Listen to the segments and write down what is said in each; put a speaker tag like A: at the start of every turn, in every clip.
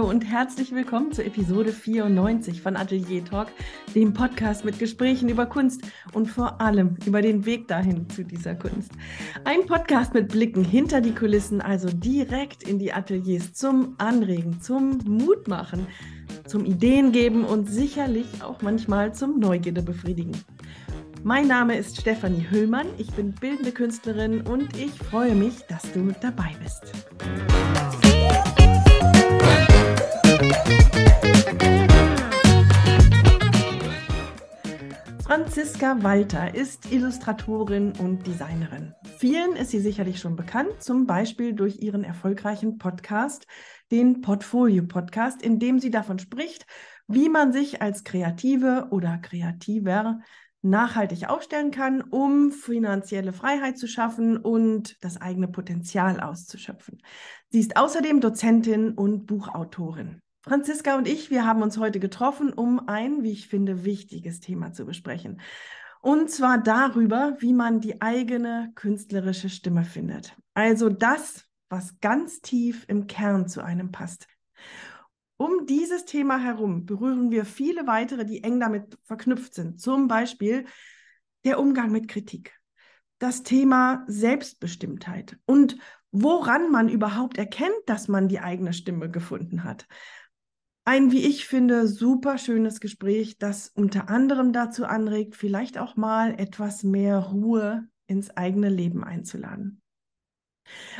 A: Hallo und herzlich willkommen zur Episode 94 von Atelier Talk, dem Podcast mit Gesprächen über Kunst und vor allem über den Weg dahin zu dieser Kunst. Ein Podcast mit Blicken hinter die Kulissen, also direkt in die Ateliers zum Anregen, zum Mutmachen, zum Ideen geben und sicherlich auch manchmal zum Neugierde befriedigen. Mein Name ist Stefanie Hüllmann, ich bin bildende Künstlerin und ich freue mich, dass du dabei bist. Franziska Walter ist Illustratorin und Designerin. Vielen ist sie sicherlich schon bekannt, zum Beispiel durch ihren erfolgreichen Podcast, den Portfolio Podcast, in dem sie davon spricht, wie man sich als Kreative oder Kreativer nachhaltig aufstellen kann, um finanzielle Freiheit zu schaffen und das eigene Potenzial auszuschöpfen. Sie ist außerdem Dozentin und Buchautorin. Franziska und ich, wir haben uns heute getroffen, um ein, wie ich finde, wichtiges Thema zu besprechen. Und zwar darüber, wie man die eigene künstlerische Stimme findet. Also das, was ganz tief im Kern zu einem passt. Um dieses Thema herum berühren wir viele weitere, die eng damit verknüpft sind. Zum Beispiel der Umgang mit Kritik, das Thema Selbstbestimmtheit und woran man überhaupt erkennt, dass man die eigene Stimme gefunden hat ein, wie ich finde, super schönes Gespräch, das unter anderem dazu anregt, vielleicht auch mal etwas mehr Ruhe ins eigene Leben einzuladen.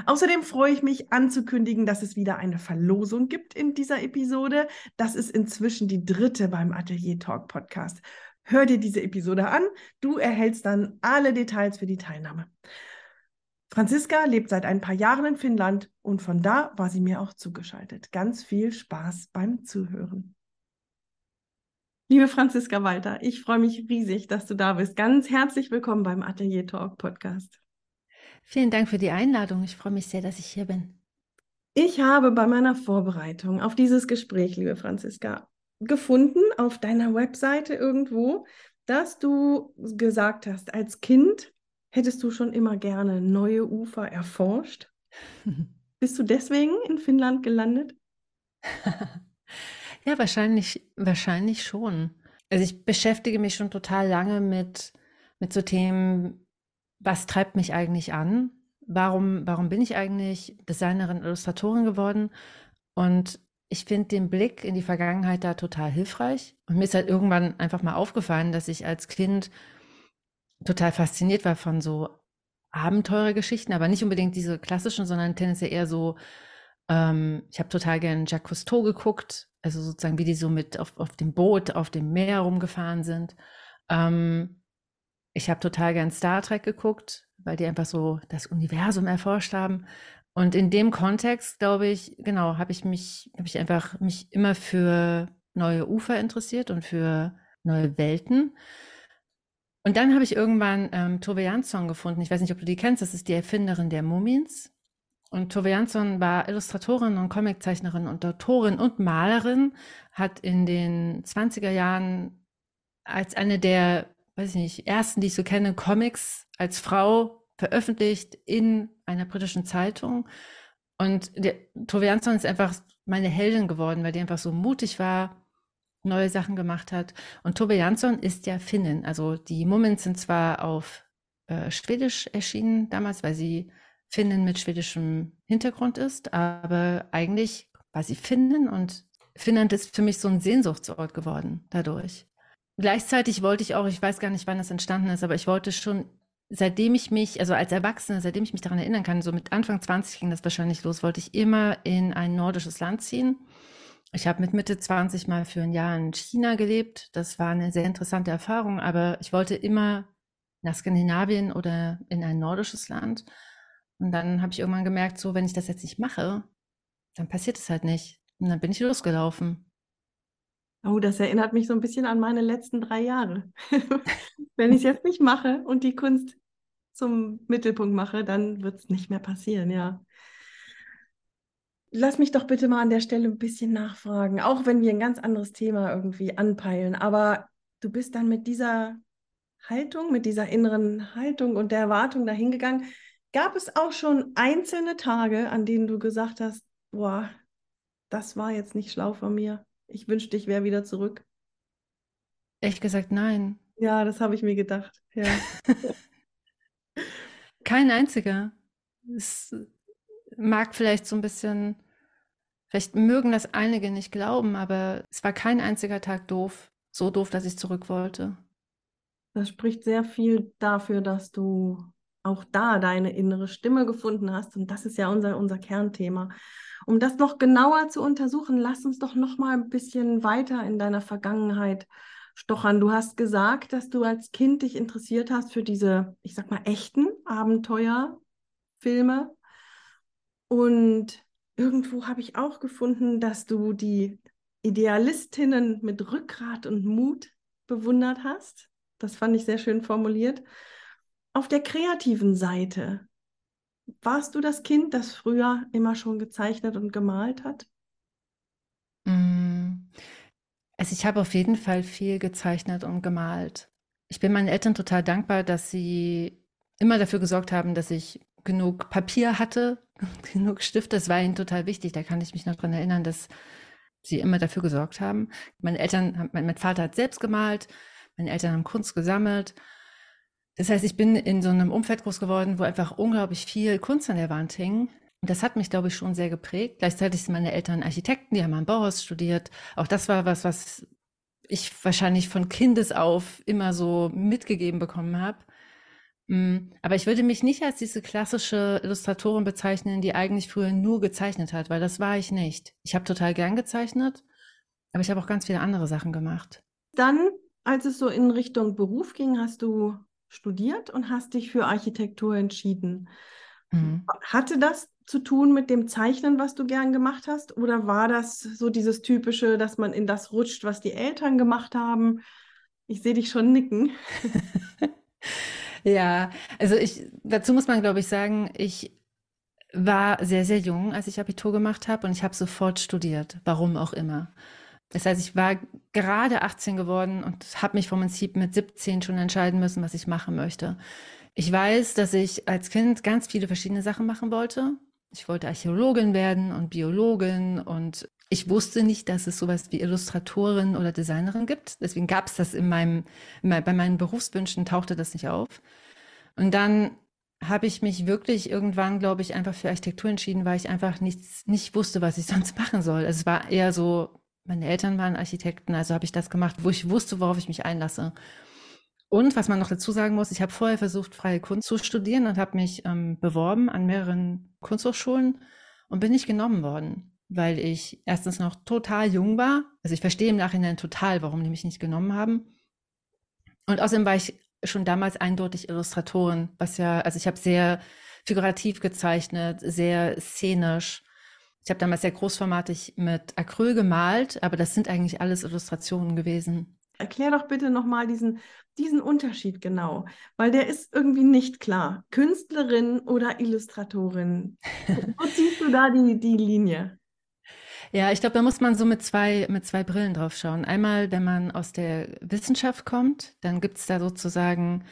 A: Außerdem freue ich mich anzukündigen, dass es wieder eine Verlosung gibt in dieser Episode. Das ist inzwischen die dritte beim Atelier Talk Podcast. Hör dir diese Episode an. Du erhältst dann alle Details für die Teilnahme. Franziska lebt seit ein paar Jahren in Finnland und von da war sie mir auch zugeschaltet. Ganz viel Spaß beim Zuhören. Liebe Franziska Walter, ich freue mich riesig, dass du da bist. Ganz herzlich willkommen beim Atelier Talk Podcast.
B: Vielen Dank für die Einladung. Ich freue mich sehr, dass ich hier bin.
A: Ich habe bei meiner Vorbereitung auf dieses Gespräch, liebe Franziska, gefunden auf deiner Webseite irgendwo, dass du gesagt hast, als Kind Hättest du schon immer gerne neue Ufer erforscht? Bist du deswegen in Finnland gelandet?
B: ja, wahrscheinlich, wahrscheinlich schon. Also ich beschäftige mich schon total lange mit, mit so Themen, was treibt mich eigentlich an? Warum, warum bin ich eigentlich Designerin, Illustratorin geworden? Und ich finde den Blick in die Vergangenheit da total hilfreich. Und mir ist halt irgendwann einfach mal aufgefallen, dass ich als Kind total fasziniert war von so Abenteurergeschichten, aber nicht unbedingt diese klassischen, sondern tendenziell eher so, ähm, ich habe total gerne Jacques Cousteau geguckt, also sozusagen, wie die so mit auf, auf dem Boot, auf dem Meer rumgefahren sind. Ähm, ich habe total gern Star Trek geguckt, weil die einfach so das Universum erforscht haben. Und in dem Kontext, glaube ich, genau, habe ich mich, habe ich einfach mich immer für neue Ufer interessiert und für neue Welten. Und dann habe ich irgendwann ähm, Tove Jansson gefunden. Ich weiß nicht, ob du die kennst. Das ist die Erfinderin der Mumins. Und Tove Jansson war Illustratorin und Comiczeichnerin und Autorin und Malerin, hat in den 20er Jahren als eine der, weiß ich nicht, ersten, die ich so kenne, Comics als Frau veröffentlicht in einer britischen Zeitung. Und Tove Jansson ist einfach meine Heldin geworden, weil die einfach so mutig war, neue Sachen gemacht hat. Und Tove Jansson ist ja Finnin. Also die Mumins sind zwar auf äh, Schwedisch erschienen damals, weil sie Finnin mit schwedischem Hintergrund ist, aber eigentlich war sie Finnin und Finnland ist für mich so ein Sehnsuchtsort geworden dadurch. Gleichzeitig wollte ich auch, ich weiß gar nicht, wann das entstanden ist, aber ich wollte schon, seitdem ich mich, also als Erwachsene, seitdem ich mich daran erinnern kann, so mit Anfang 20 ging das wahrscheinlich los, wollte ich immer in ein nordisches Land ziehen ich habe mit Mitte 20 mal für ein Jahr in China gelebt. Das war eine sehr interessante Erfahrung, aber ich wollte immer nach Skandinavien oder in ein nordisches Land. Und dann habe ich irgendwann gemerkt, so, wenn ich das jetzt nicht mache, dann passiert es halt nicht. Und dann bin ich losgelaufen.
A: Oh, das erinnert mich so ein bisschen an meine letzten drei Jahre. wenn ich es jetzt nicht mache und die Kunst zum Mittelpunkt mache, dann wird es nicht mehr passieren, ja. Lass mich doch bitte mal an der Stelle ein bisschen nachfragen, auch wenn wir ein ganz anderes Thema irgendwie anpeilen. Aber du bist dann mit dieser Haltung, mit dieser inneren Haltung und der Erwartung dahingegangen. Gab es auch schon einzelne Tage, an denen du gesagt hast, boah, das war jetzt nicht schlau von mir. Ich wünschte, ich wäre wieder zurück.
B: Ehrlich gesagt, nein.
A: Ja, das habe ich mir gedacht. Ja.
B: Kein einziger. Es mag vielleicht so ein bisschen, vielleicht mögen das einige nicht glauben, aber es war kein einziger Tag doof. So doof, dass ich zurück wollte.
A: Das spricht sehr viel dafür, dass du auch da deine innere Stimme gefunden hast. Und das ist ja unser, unser Kernthema. Um das noch genauer zu untersuchen, lass uns doch noch mal ein bisschen weiter in deiner Vergangenheit stochern. Du hast gesagt, dass du als Kind dich interessiert hast für diese, ich sag mal, echten Abenteuerfilme. Und irgendwo habe ich auch gefunden, dass du die Idealistinnen mit Rückgrat und Mut bewundert hast. Das fand ich sehr schön formuliert. Auf der kreativen Seite, warst du das Kind, das früher immer schon gezeichnet und gemalt hat?
B: Mm. Also ich habe auf jeden Fall viel gezeichnet und gemalt. Ich bin meinen Eltern total dankbar, dass sie immer dafür gesorgt haben, dass ich genug Papier hatte, genug Stifte. Das war ihnen total wichtig. Da kann ich mich noch dran erinnern, dass sie immer dafür gesorgt haben. Meine Eltern, mein, mein Vater hat selbst gemalt, meine Eltern haben Kunst gesammelt. Das heißt, ich bin in so einem Umfeld groß geworden, wo einfach unglaublich viel Kunst an der Wand hing. Und das hat mich, glaube ich, schon sehr geprägt. Gleichzeitig sind meine Eltern Architekten, die haben am Bauhaus studiert. Auch das war was, was ich wahrscheinlich von Kindes auf immer so mitgegeben bekommen habe. Mm, aber ich würde mich nicht als diese klassische Illustratorin bezeichnen, die eigentlich früher nur gezeichnet hat, weil das war ich nicht. Ich habe total gern gezeichnet, aber ich habe auch ganz viele andere Sachen gemacht.
A: Dann, als es so in Richtung Beruf ging, hast du studiert und hast dich für Architektur entschieden. Mhm. Hatte das zu tun mit dem Zeichnen, was du gern gemacht hast? Oder war das so dieses typische, dass man in das rutscht, was die Eltern gemacht haben? Ich sehe dich schon nicken.
B: ja, also ich, dazu muss man, glaube ich, sagen, ich war sehr, sehr jung, als ich Abitur gemacht habe und ich habe sofort studiert, warum auch immer. Das heißt, ich war gerade 18 geworden und habe mich vom Prinzip mit 17 schon entscheiden müssen, was ich machen möchte. Ich weiß, dass ich als Kind ganz viele verschiedene Sachen machen wollte. Ich wollte Archäologin werden und Biologin und ich wusste nicht, dass es sowas wie Illustratorin oder Designerin gibt. Deswegen gab es das in meinem, bei meinen Berufswünschen tauchte das nicht auf. Und dann habe ich mich wirklich irgendwann, glaube ich, einfach für Architektur entschieden, weil ich einfach nichts, nicht wusste, was ich sonst machen soll. Also es war eher so, meine Eltern waren Architekten, also habe ich das gemacht, wo ich wusste, worauf ich mich einlasse. Und was man noch dazu sagen muss, ich habe vorher versucht, freie Kunst zu studieren und habe mich ähm, beworben an mehreren Kunsthochschulen und bin nicht genommen worden, weil ich erstens noch total jung war. Also ich verstehe im Nachhinein total, warum die mich nicht genommen haben. Und außerdem war ich schon damals eindeutig Illustratorin, was ja, also ich habe sehr figurativ gezeichnet, sehr szenisch. Ich habe damals sehr großformatig mit Acryl gemalt, aber das sind eigentlich alles Illustrationen gewesen.
A: Erklär doch bitte nochmal diesen, diesen Unterschied genau, weil der ist irgendwie nicht klar. Künstlerin oder Illustratorin? Wo ziehst du da die, die Linie?
B: Ja, ich glaube, da muss man so mit zwei, mit zwei Brillen drauf schauen. Einmal, wenn man aus der Wissenschaft kommt, dann gibt es da sozusagen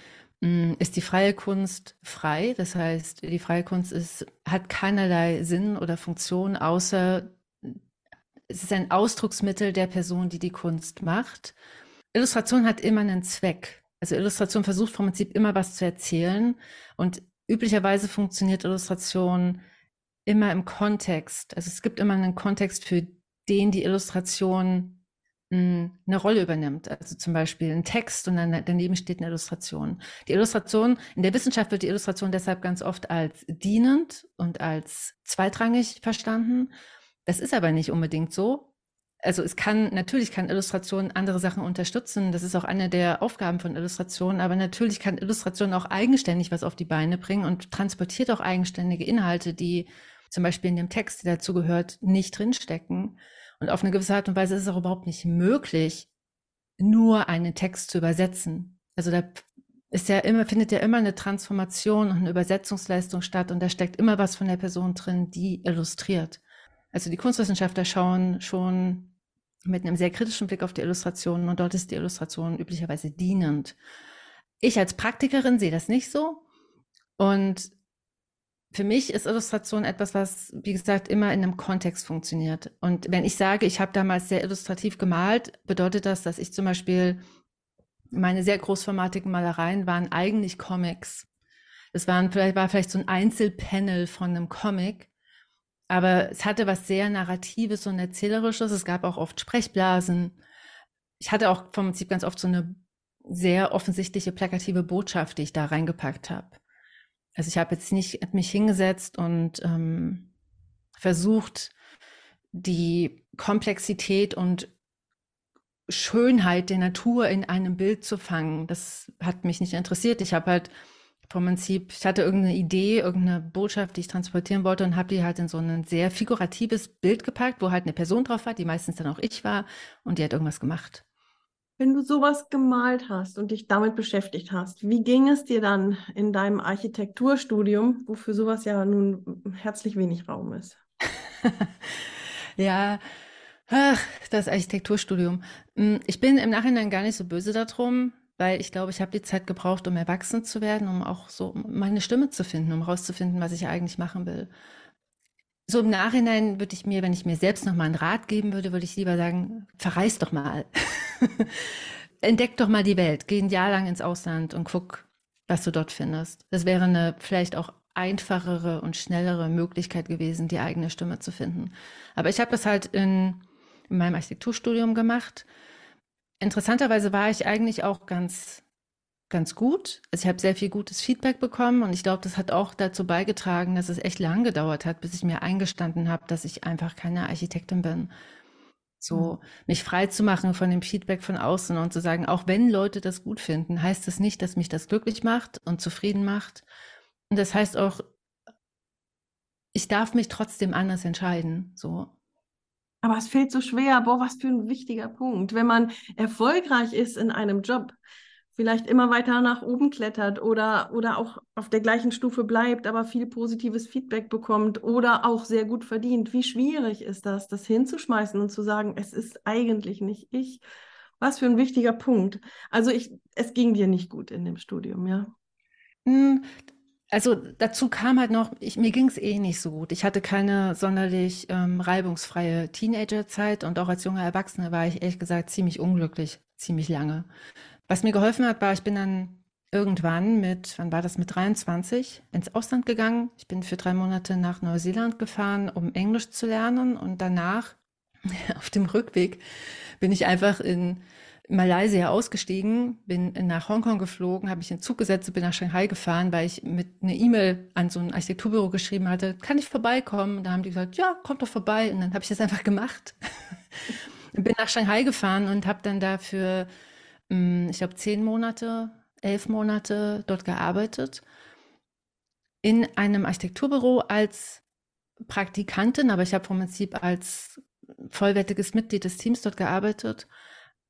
B: hm, ist die freie Kunst frei. Das heißt, die freie Kunst ist, hat keinerlei Sinn oder Funktion, außer es ist ein Ausdrucksmittel der Person, die die Kunst macht. Illustration hat immer einen Zweck. Also Illustration versucht vom Prinzip immer was zu erzählen und üblicherweise funktioniert Illustration immer im Kontext. Also es gibt immer einen Kontext, für den die Illustration eine Rolle übernimmt. Also zum Beispiel ein Text und dann daneben steht eine Illustration. Die Illustration, in der Wissenschaft wird die Illustration deshalb ganz oft als dienend und als zweitrangig verstanden. Das ist aber nicht unbedingt so. Also es kann, natürlich kann Illustration andere Sachen unterstützen. Das ist auch eine der Aufgaben von Illustration. Aber natürlich kann Illustration auch eigenständig was auf die Beine bringen und transportiert auch eigenständige Inhalte, die zum Beispiel in dem Text, der dazu gehört, nicht drinstecken. Und auf eine gewisse Art und Weise ist es auch überhaupt nicht möglich, nur einen Text zu übersetzen. Also da ist ja immer, findet ja immer eine Transformation und eine Übersetzungsleistung statt und da steckt immer was von der Person drin, die illustriert. Also die Kunstwissenschaftler schauen schon mit einem sehr kritischen Blick auf die Illustrationen und dort ist die Illustration üblicherweise dienend. Ich als Praktikerin sehe das nicht so und für mich ist Illustration etwas, was, wie gesagt, immer in einem Kontext funktioniert. Und wenn ich sage, ich habe damals sehr illustrativ gemalt, bedeutet das, dass ich zum Beispiel meine sehr großformatigen Malereien waren eigentlich Comics. Es waren vielleicht, war vielleicht so ein Einzelpanel von einem Comic, aber es hatte was sehr Narratives und Erzählerisches. Es gab auch oft Sprechblasen. Ich hatte auch vom Prinzip ganz oft so eine sehr offensichtliche plakative Botschaft, die ich da reingepackt habe. Also ich habe jetzt nicht mich hingesetzt und ähm, versucht, die Komplexität und Schönheit der Natur in einem Bild zu fangen. Das hat mich nicht interessiert. Ich habe halt vom Prinzip, ich hatte irgendeine Idee, irgendeine Botschaft, die ich transportieren wollte und habe die halt in so ein sehr figuratives Bild gepackt, wo halt eine Person drauf war, die meistens dann auch ich war und die hat irgendwas gemacht.
A: Wenn du sowas gemalt hast und dich damit beschäftigt hast, wie ging es dir dann in deinem Architekturstudium, wofür sowas ja nun herzlich wenig Raum ist?
B: ja, ach, das Architekturstudium. Hm, ich bin im Nachhinein gar nicht so böse darum, weil ich glaube, ich habe die Zeit gebraucht, um erwachsen zu werden, um auch so meine Stimme zu finden, um rauszufinden, was ich eigentlich machen will so im Nachhinein würde ich mir, wenn ich mir selbst noch mal einen Rat geben würde, würde ich lieber sagen, verreis doch mal. Entdeck doch mal die Welt. Geh ein Jahr lang ins Ausland und guck, was du dort findest. Das wäre eine vielleicht auch einfachere und schnellere Möglichkeit gewesen, die eigene Stimme zu finden. Aber ich habe das halt in, in meinem Architekturstudium gemacht. Interessanterweise war ich eigentlich auch ganz ganz gut. Also ich habe sehr viel gutes Feedback bekommen und ich glaube, das hat auch dazu beigetragen, dass es echt lang gedauert hat, bis ich mir eingestanden habe, dass ich einfach keine Architektin bin. So mhm. mich frei zu machen von dem Feedback von außen und zu sagen, auch wenn Leute das gut finden, heißt das nicht, dass mich das glücklich macht und zufrieden macht. Und das heißt auch, ich darf mich trotzdem anders entscheiden. So.
A: Aber es fehlt so schwer. Boah, was für ein wichtiger Punkt. Wenn man erfolgreich ist in einem Job, vielleicht immer weiter nach oben klettert oder, oder auch auf der gleichen Stufe bleibt, aber viel positives Feedback bekommt oder auch sehr gut verdient. Wie schwierig ist das, das hinzuschmeißen und zu sagen, es ist eigentlich nicht ich? Was für ein wichtiger Punkt. Also ich, es ging dir nicht gut in dem Studium, ja?
B: Hm, also dazu kam halt noch, ich, mir ging es eh nicht so gut. Ich hatte keine sonderlich ähm, reibungsfreie Teenagerzeit und auch als junger Erwachsene war ich ehrlich gesagt ziemlich unglücklich, ziemlich lange. Was mir geholfen hat, war, ich bin dann irgendwann mit, wann war das, mit 23 ins Ausland gegangen. Ich bin für drei Monate nach Neuseeland gefahren, um Englisch zu lernen. Und danach, auf dem Rückweg, bin ich einfach in Malaysia ausgestiegen, bin nach Hongkong geflogen, habe mich in Zug gesetzt und bin nach Shanghai gefahren, weil ich mit einer E-Mail an so ein Architekturbüro geschrieben hatte, kann ich vorbeikommen? Und da haben die gesagt, ja, kommt doch vorbei. Und dann habe ich das einfach gemacht. bin nach Shanghai gefahren und habe dann dafür ich glaube, zehn Monate, elf Monate dort gearbeitet. In einem Architekturbüro als Praktikantin, aber ich habe vom Prinzip als vollwertiges Mitglied des Teams dort gearbeitet.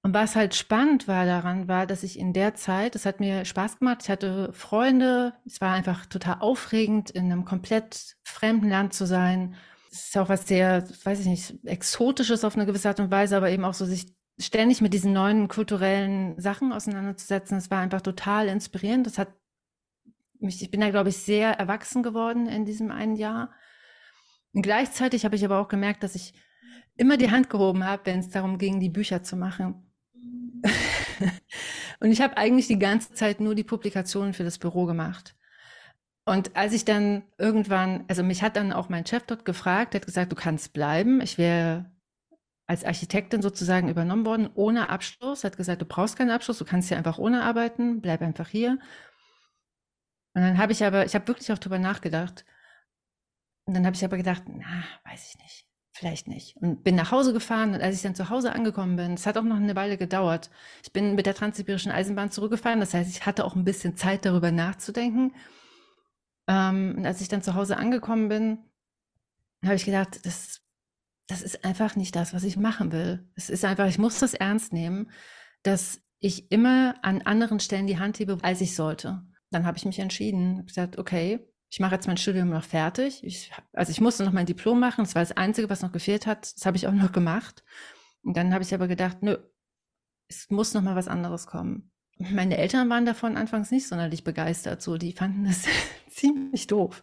B: Und was halt spannend war daran, war, dass ich in der Zeit, es hat mir Spaß gemacht, ich hatte Freunde, es war einfach total aufregend, in einem komplett fremden Land zu sein. Es ist auch was sehr, weiß ich nicht, exotisches auf eine gewisse Art und Weise, aber eben auch so sich ständig mit diesen neuen kulturellen Sachen auseinanderzusetzen. Das war einfach total inspirierend. Das hat mich, ich bin da, glaube ich, sehr erwachsen geworden in diesem einen Jahr. Und gleichzeitig habe ich aber auch gemerkt, dass ich immer die Hand gehoben habe, wenn es darum ging, die Bücher zu machen. und ich habe eigentlich die ganze Zeit nur die Publikationen für das Büro gemacht. Und als ich dann irgendwann, also mich hat dann auch mein Chef dort gefragt, der hat gesagt, du kannst bleiben. Ich wäre als Architektin sozusagen übernommen worden, ohne Abschluss, hat gesagt, du brauchst keinen Abschluss, du kannst hier einfach ohne arbeiten, bleib einfach hier. Und dann habe ich aber, ich habe wirklich auch drüber nachgedacht. Und dann habe ich aber gedacht, na, weiß ich nicht, vielleicht nicht. Und bin nach Hause gefahren und als ich dann zu Hause angekommen bin, es hat auch noch eine Weile gedauert. Ich bin mit der Transsibirischen Eisenbahn zurückgefahren, das heißt, ich hatte auch ein bisschen Zeit darüber nachzudenken. Ähm, und als ich dann zu Hause angekommen bin, habe ich gedacht, das das ist einfach nicht das, was ich machen will. Es ist einfach, ich muss das ernst nehmen, dass ich immer an anderen Stellen die Hand hebe, als ich sollte. Dann habe ich mich entschieden, gesagt, okay, ich mache jetzt mein Studium noch fertig. Ich, also ich musste noch mein Diplom machen. Das war das Einzige, was noch gefehlt hat. Das habe ich auch noch gemacht. Und dann habe ich aber gedacht, nö, es muss noch mal was anderes kommen. Meine Eltern waren davon anfangs nicht sonderlich begeistert. So, die fanden das ziemlich doof.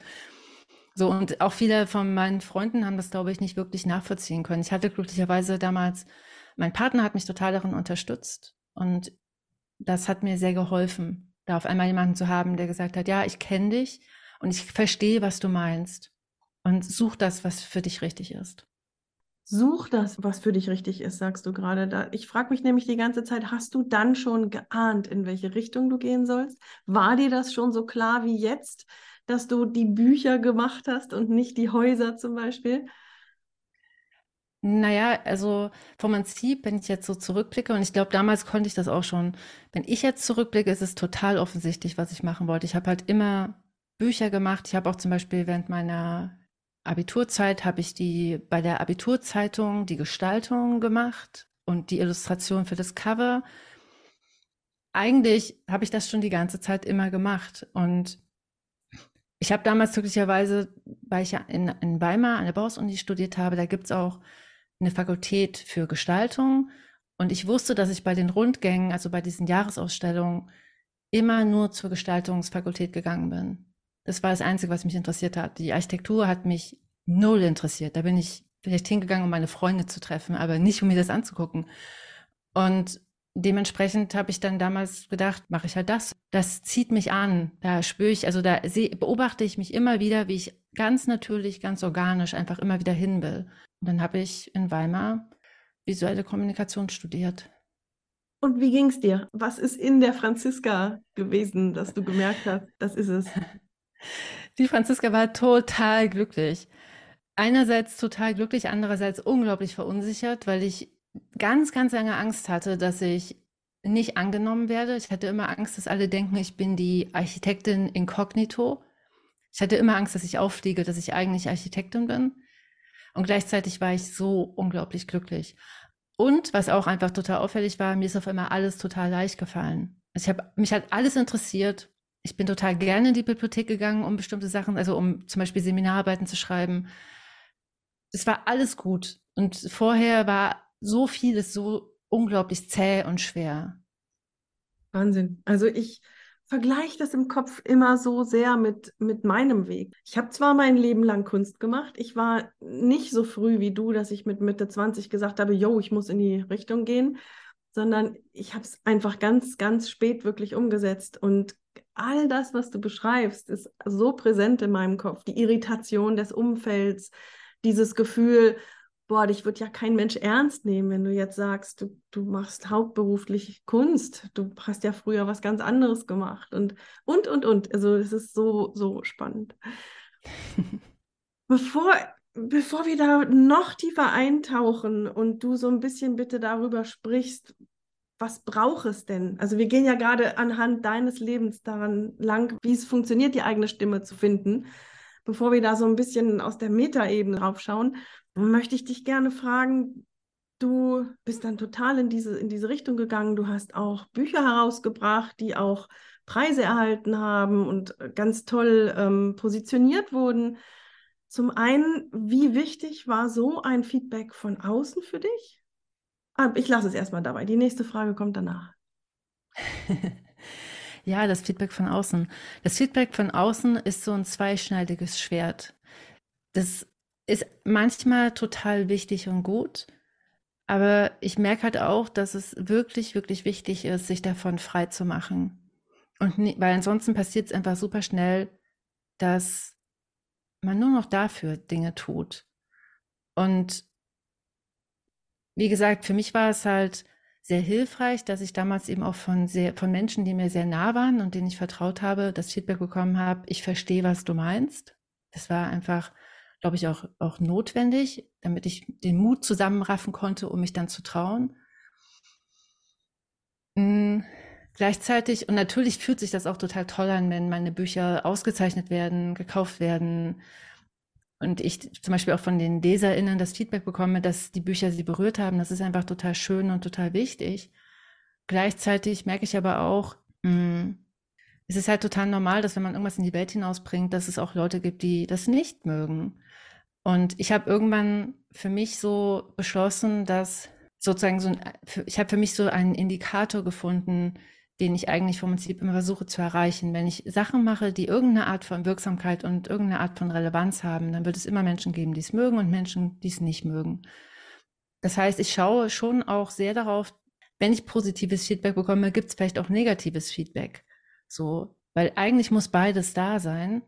B: So, und auch viele von meinen Freunden haben das, glaube ich, nicht wirklich nachvollziehen können. Ich hatte glücklicherweise damals, mein Partner hat mich total darin unterstützt und das hat mir sehr geholfen, da auf einmal jemanden zu haben, der gesagt hat, ja, ich kenne dich und ich verstehe, was du meinst und such das, was für dich richtig ist.
A: Such das, was für dich richtig ist, sagst du gerade. Da, ich frage mich nämlich die ganze Zeit, hast du dann schon geahnt, in welche Richtung du gehen sollst? War dir das schon so klar wie jetzt, dass du die Bücher gemacht hast und nicht die Häuser zum Beispiel?
B: Naja, also vom Prinzip, wenn ich jetzt so zurückblicke, und ich glaube, damals konnte ich das auch schon, wenn ich jetzt zurückblicke, ist es total offensichtlich, was ich machen wollte. Ich habe halt immer Bücher gemacht. Ich habe auch zum Beispiel während meiner Abiturzeit habe ich die bei der Abiturzeitung die Gestaltung gemacht und die Illustration für das Cover. Eigentlich habe ich das schon die ganze Zeit immer gemacht. Und ich habe damals glücklicherweise, weil ich in, in Weimar an der Bauhaus-Uni studiert habe, da gibt es auch eine Fakultät für Gestaltung. Und ich wusste, dass ich bei den Rundgängen, also bei diesen Jahresausstellungen, immer nur zur Gestaltungsfakultät gegangen bin. Das war das Einzige, was mich interessiert hat. Die Architektur hat mich null interessiert. Da bin ich vielleicht hingegangen, um meine Freunde zu treffen, aber nicht, um mir das anzugucken. Und dementsprechend habe ich dann damals gedacht, mache ich halt das. Das zieht mich an. Da spüre ich, also da beobachte ich mich immer wieder, wie ich ganz natürlich, ganz organisch einfach immer wieder hin will. Und dann habe ich in Weimar visuelle Kommunikation studiert.
A: Und wie ging es dir? Was ist in der Franziska gewesen, dass du gemerkt hast, das ist es?
B: Die Franziska war total glücklich. Einerseits total glücklich, andererseits unglaublich verunsichert, weil ich ganz, ganz lange Angst hatte, dass ich nicht angenommen werde. Ich hatte immer Angst, dass alle denken, ich bin die Architektin inkognito. Ich hatte immer Angst, dass ich auffliege, dass ich eigentlich Architektin bin. Und gleichzeitig war ich so unglaublich glücklich. Und was auch einfach total auffällig war, mir ist auf einmal alles total leicht gefallen. Also ich habe mich hat alles interessiert, ich bin total gerne in die Bibliothek gegangen, um bestimmte Sachen, also um zum Beispiel Seminararbeiten zu schreiben. Es war alles gut. Und vorher war so vieles so unglaublich zäh und schwer.
A: Wahnsinn. Also ich vergleiche das im Kopf immer so sehr mit, mit meinem Weg. Ich habe zwar mein Leben lang Kunst gemacht, ich war nicht so früh wie du, dass ich mit Mitte 20 gesagt habe, yo, ich muss in die Richtung gehen, sondern ich habe es einfach ganz, ganz spät wirklich umgesetzt und all das, was du beschreibst, ist so präsent in meinem Kopf. Die Irritation des Umfelds, dieses Gefühl, boah, dich wird ja kein Mensch ernst nehmen, wenn du jetzt sagst, du, du machst hauptberuflich Kunst. Du hast ja früher was ganz anderes gemacht und, und, und, und. Also es ist so, so spannend. bevor, bevor wir da noch tiefer eintauchen und du so ein bisschen bitte darüber sprichst, was braucht es denn? Also wir gehen ja gerade anhand deines Lebens daran lang, wie es funktioniert, die eigene Stimme zu finden. Bevor wir da so ein bisschen aus der Metaebene draufschauen, möchte ich dich gerne fragen, du bist dann total in diese, in diese Richtung gegangen. Du hast auch Bücher herausgebracht, die auch Preise erhalten haben und ganz toll ähm, positioniert wurden. Zum einen, wie wichtig war so ein Feedback von außen für dich? Ah, ich lasse es erstmal dabei. Die nächste Frage kommt danach.
B: ja, das Feedback von außen. Das Feedback von außen ist so ein zweischneidiges Schwert. Das ist manchmal total wichtig und gut, aber ich merke halt auch, dass es wirklich, wirklich wichtig ist, sich davon frei zu machen. Und nie, weil ansonsten passiert es einfach super schnell, dass man nur noch dafür Dinge tut. Und wie gesagt, für mich war es halt sehr hilfreich, dass ich damals eben auch von sehr, von Menschen, die mir sehr nah waren und denen ich vertraut habe, das Feedback bekommen habe, ich verstehe, was du meinst. Das war einfach, glaube ich, auch, auch notwendig, damit ich den Mut zusammenraffen konnte, um mich dann zu trauen. Mhm. Gleichzeitig, und natürlich fühlt sich das auch total toll an, wenn meine Bücher ausgezeichnet werden, gekauft werden, und ich zum Beispiel auch von den LeserInnen das Feedback bekomme, dass die Bücher sie berührt haben, das ist einfach total schön und total wichtig. Gleichzeitig merke ich aber auch, mh, hm, es ist halt total normal, dass wenn man irgendwas in die Welt hinausbringt, dass es auch Leute gibt, die das nicht mögen. Und ich habe irgendwann für mich so beschlossen, dass sozusagen so ein, ich habe für mich so einen Indikator gefunden, den ich eigentlich vom Prinzip immer versuche zu erreichen. Wenn ich Sachen mache, die irgendeine Art von Wirksamkeit und irgendeine Art von Relevanz haben, dann wird es immer Menschen geben, die es mögen und Menschen, die es nicht mögen. Das heißt, ich schaue schon auch sehr darauf, wenn ich positives Feedback bekomme, gibt es vielleicht auch negatives Feedback. So, weil eigentlich muss beides da sein,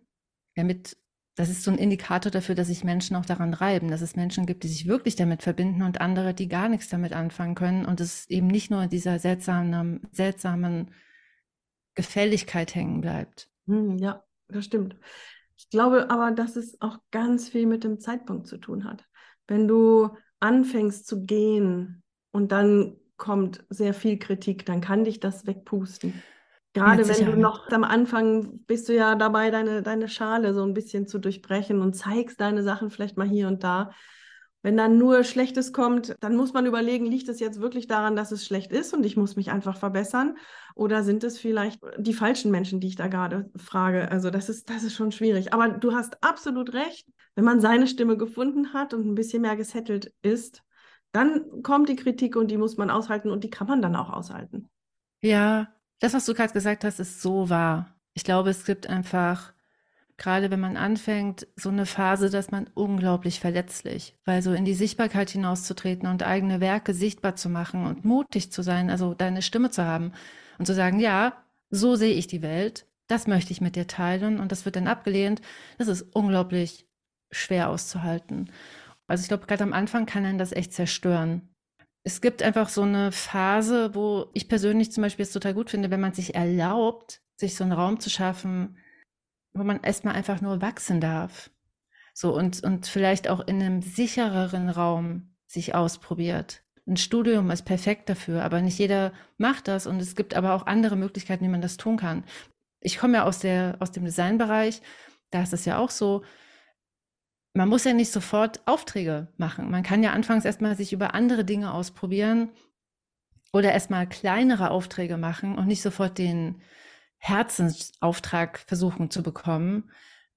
B: damit das ist so ein Indikator dafür, dass sich Menschen auch daran reiben, dass es Menschen gibt, die sich wirklich damit verbinden und andere, die gar nichts damit anfangen können und es eben nicht nur in dieser seltsamen, seltsamen Gefälligkeit hängen bleibt.
A: Hm, ja, das stimmt. Ich glaube aber, dass es auch ganz viel mit dem Zeitpunkt zu tun hat. Wenn du anfängst zu gehen und dann kommt sehr viel Kritik, dann kann dich das wegpusten. Gerade wenn du noch am Anfang bist du ja dabei, deine, deine Schale so ein bisschen zu durchbrechen und zeigst deine Sachen vielleicht mal hier und da. Wenn dann nur Schlechtes kommt, dann muss man überlegen, liegt es jetzt wirklich daran, dass es schlecht ist und ich muss mich einfach verbessern? Oder sind es vielleicht die falschen Menschen, die ich da gerade frage? Also das ist, das ist schon schwierig. Aber du hast absolut recht. Wenn man seine Stimme gefunden hat und ein bisschen mehr gesettelt ist, dann kommt die Kritik und die muss man aushalten und die kann man dann auch aushalten.
B: Ja, das, was du gerade gesagt hast, ist so wahr. Ich glaube, es gibt einfach, gerade wenn man anfängt, so eine Phase, dass man unglaublich verletzlich, weil so in die Sichtbarkeit hinauszutreten und eigene Werke sichtbar zu machen und mutig zu sein, also deine Stimme zu haben und zu sagen, ja, so sehe ich die Welt, das möchte ich mit dir teilen und das wird dann abgelehnt, das ist unglaublich schwer auszuhalten. Also ich glaube, gerade am Anfang kann einen das echt zerstören es gibt einfach so eine Phase, wo ich persönlich zum Beispiel es total gut finde, wenn man sich erlaubt, sich so einen Raum zu schaffen, wo man erstmal einfach nur wachsen darf. So und, und vielleicht auch in einem sichereren Raum sich ausprobiert. Ein Studium ist perfekt dafür, aber nicht jeder macht das und es gibt aber auch andere Möglichkeiten, wie man das tun kann. Ich komme ja aus, der, aus dem Designbereich, da ist es ja auch so, man muss ja nicht sofort Aufträge machen. Man kann ja anfangs erstmal sich über andere Dinge ausprobieren oder erstmal kleinere Aufträge machen und nicht sofort den Herzensauftrag versuchen zu bekommen.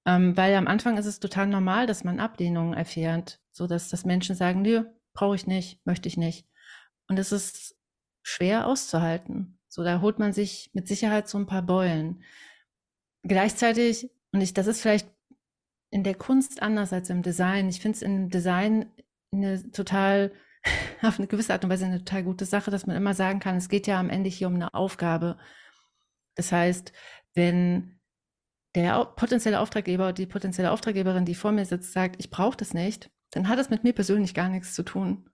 B: Ähm, weil am Anfang ist es total normal, dass man Ablehnungen erfährt, so dass das Menschen sagen, nö, brauche ich nicht, möchte ich nicht. Und es ist schwer auszuhalten. So, da holt man sich mit Sicherheit so ein paar Beulen. Gleichzeitig, und ich, das ist vielleicht in der Kunst anders als im Design. Ich finde es im Design eine total, auf eine gewisse Art und Weise eine total gute Sache, dass man immer sagen kann, es geht ja am Ende hier um eine Aufgabe. Das heißt, wenn der potenzielle Auftraggeber oder die potenzielle Auftraggeberin, die vor mir sitzt, sagt, ich brauche das nicht, dann hat das mit mir persönlich gar nichts zu tun.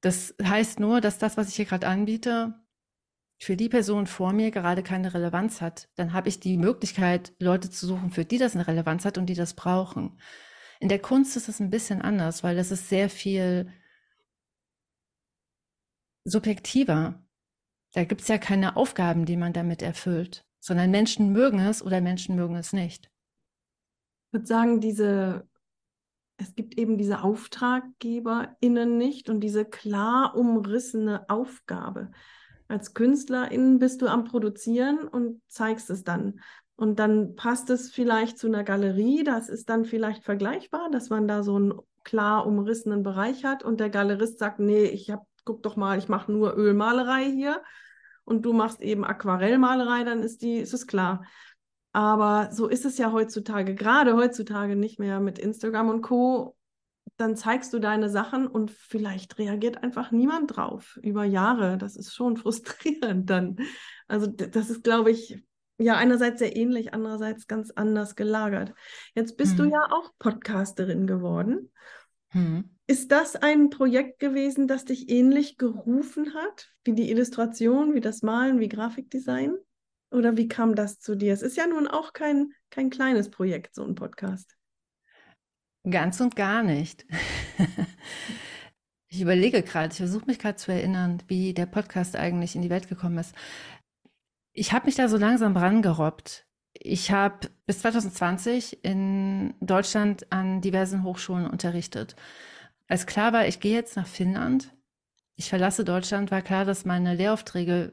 B: Das heißt nur, dass das, was ich hier gerade anbiete, für die Person vor mir gerade keine Relevanz hat, dann habe ich die Möglichkeit, Leute zu suchen, für die das eine Relevanz hat und die das brauchen. In der Kunst ist es ein bisschen anders, weil das ist sehr viel subjektiver. Da gibt es ja keine Aufgaben, die man damit erfüllt, sondern Menschen mögen es oder Menschen mögen es nicht.
A: Ich würde sagen, diese, es gibt eben diese AuftraggeberInnen nicht und diese klar umrissene Aufgabe als Künstlerin bist du am Produzieren und zeigst es dann. Und dann passt es vielleicht zu einer Galerie, das ist dann vielleicht vergleichbar, dass man da so einen klar umrissenen Bereich hat und der Galerist sagt, nee, ich hab, guck doch mal, ich mache nur Ölmalerei hier und du machst eben Aquarellmalerei, dann ist die, ist es klar. Aber so ist es ja heutzutage, gerade heutzutage nicht mehr mit Instagram und Co dann zeigst du deine Sachen und vielleicht reagiert einfach niemand drauf über Jahre. Das ist schon frustrierend dann. Also das ist, glaube ich, ja einerseits sehr ähnlich, andererseits ganz anders gelagert. Jetzt bist hm. du ja auch Podcasterin geworden. Hm. Ist das ein Projekt gewesen, das dich ähnlich gerufen hat, wie die Illustration, wie das Malen, wie Grafikdesign? Oder wie kam das zu dir? Es ist ja nun auch kein, kein kleines Projekt, so ein Podcast.
B: Ganz und gar nicht. ich überlege gerade, ich versuche mich gerade zu erinnern, wie der Podcast eigentlich in die Welt gekommen ist. Ich habe mich da so langsam rangerobbt. Ich habe bis 2020 in Deutschland an diversen Hochschulen unterrichtet. Als klar war, ich gehe jetzt nach Finnland, ich verlasse Deutschland, war klar, dass meine Lehraufträge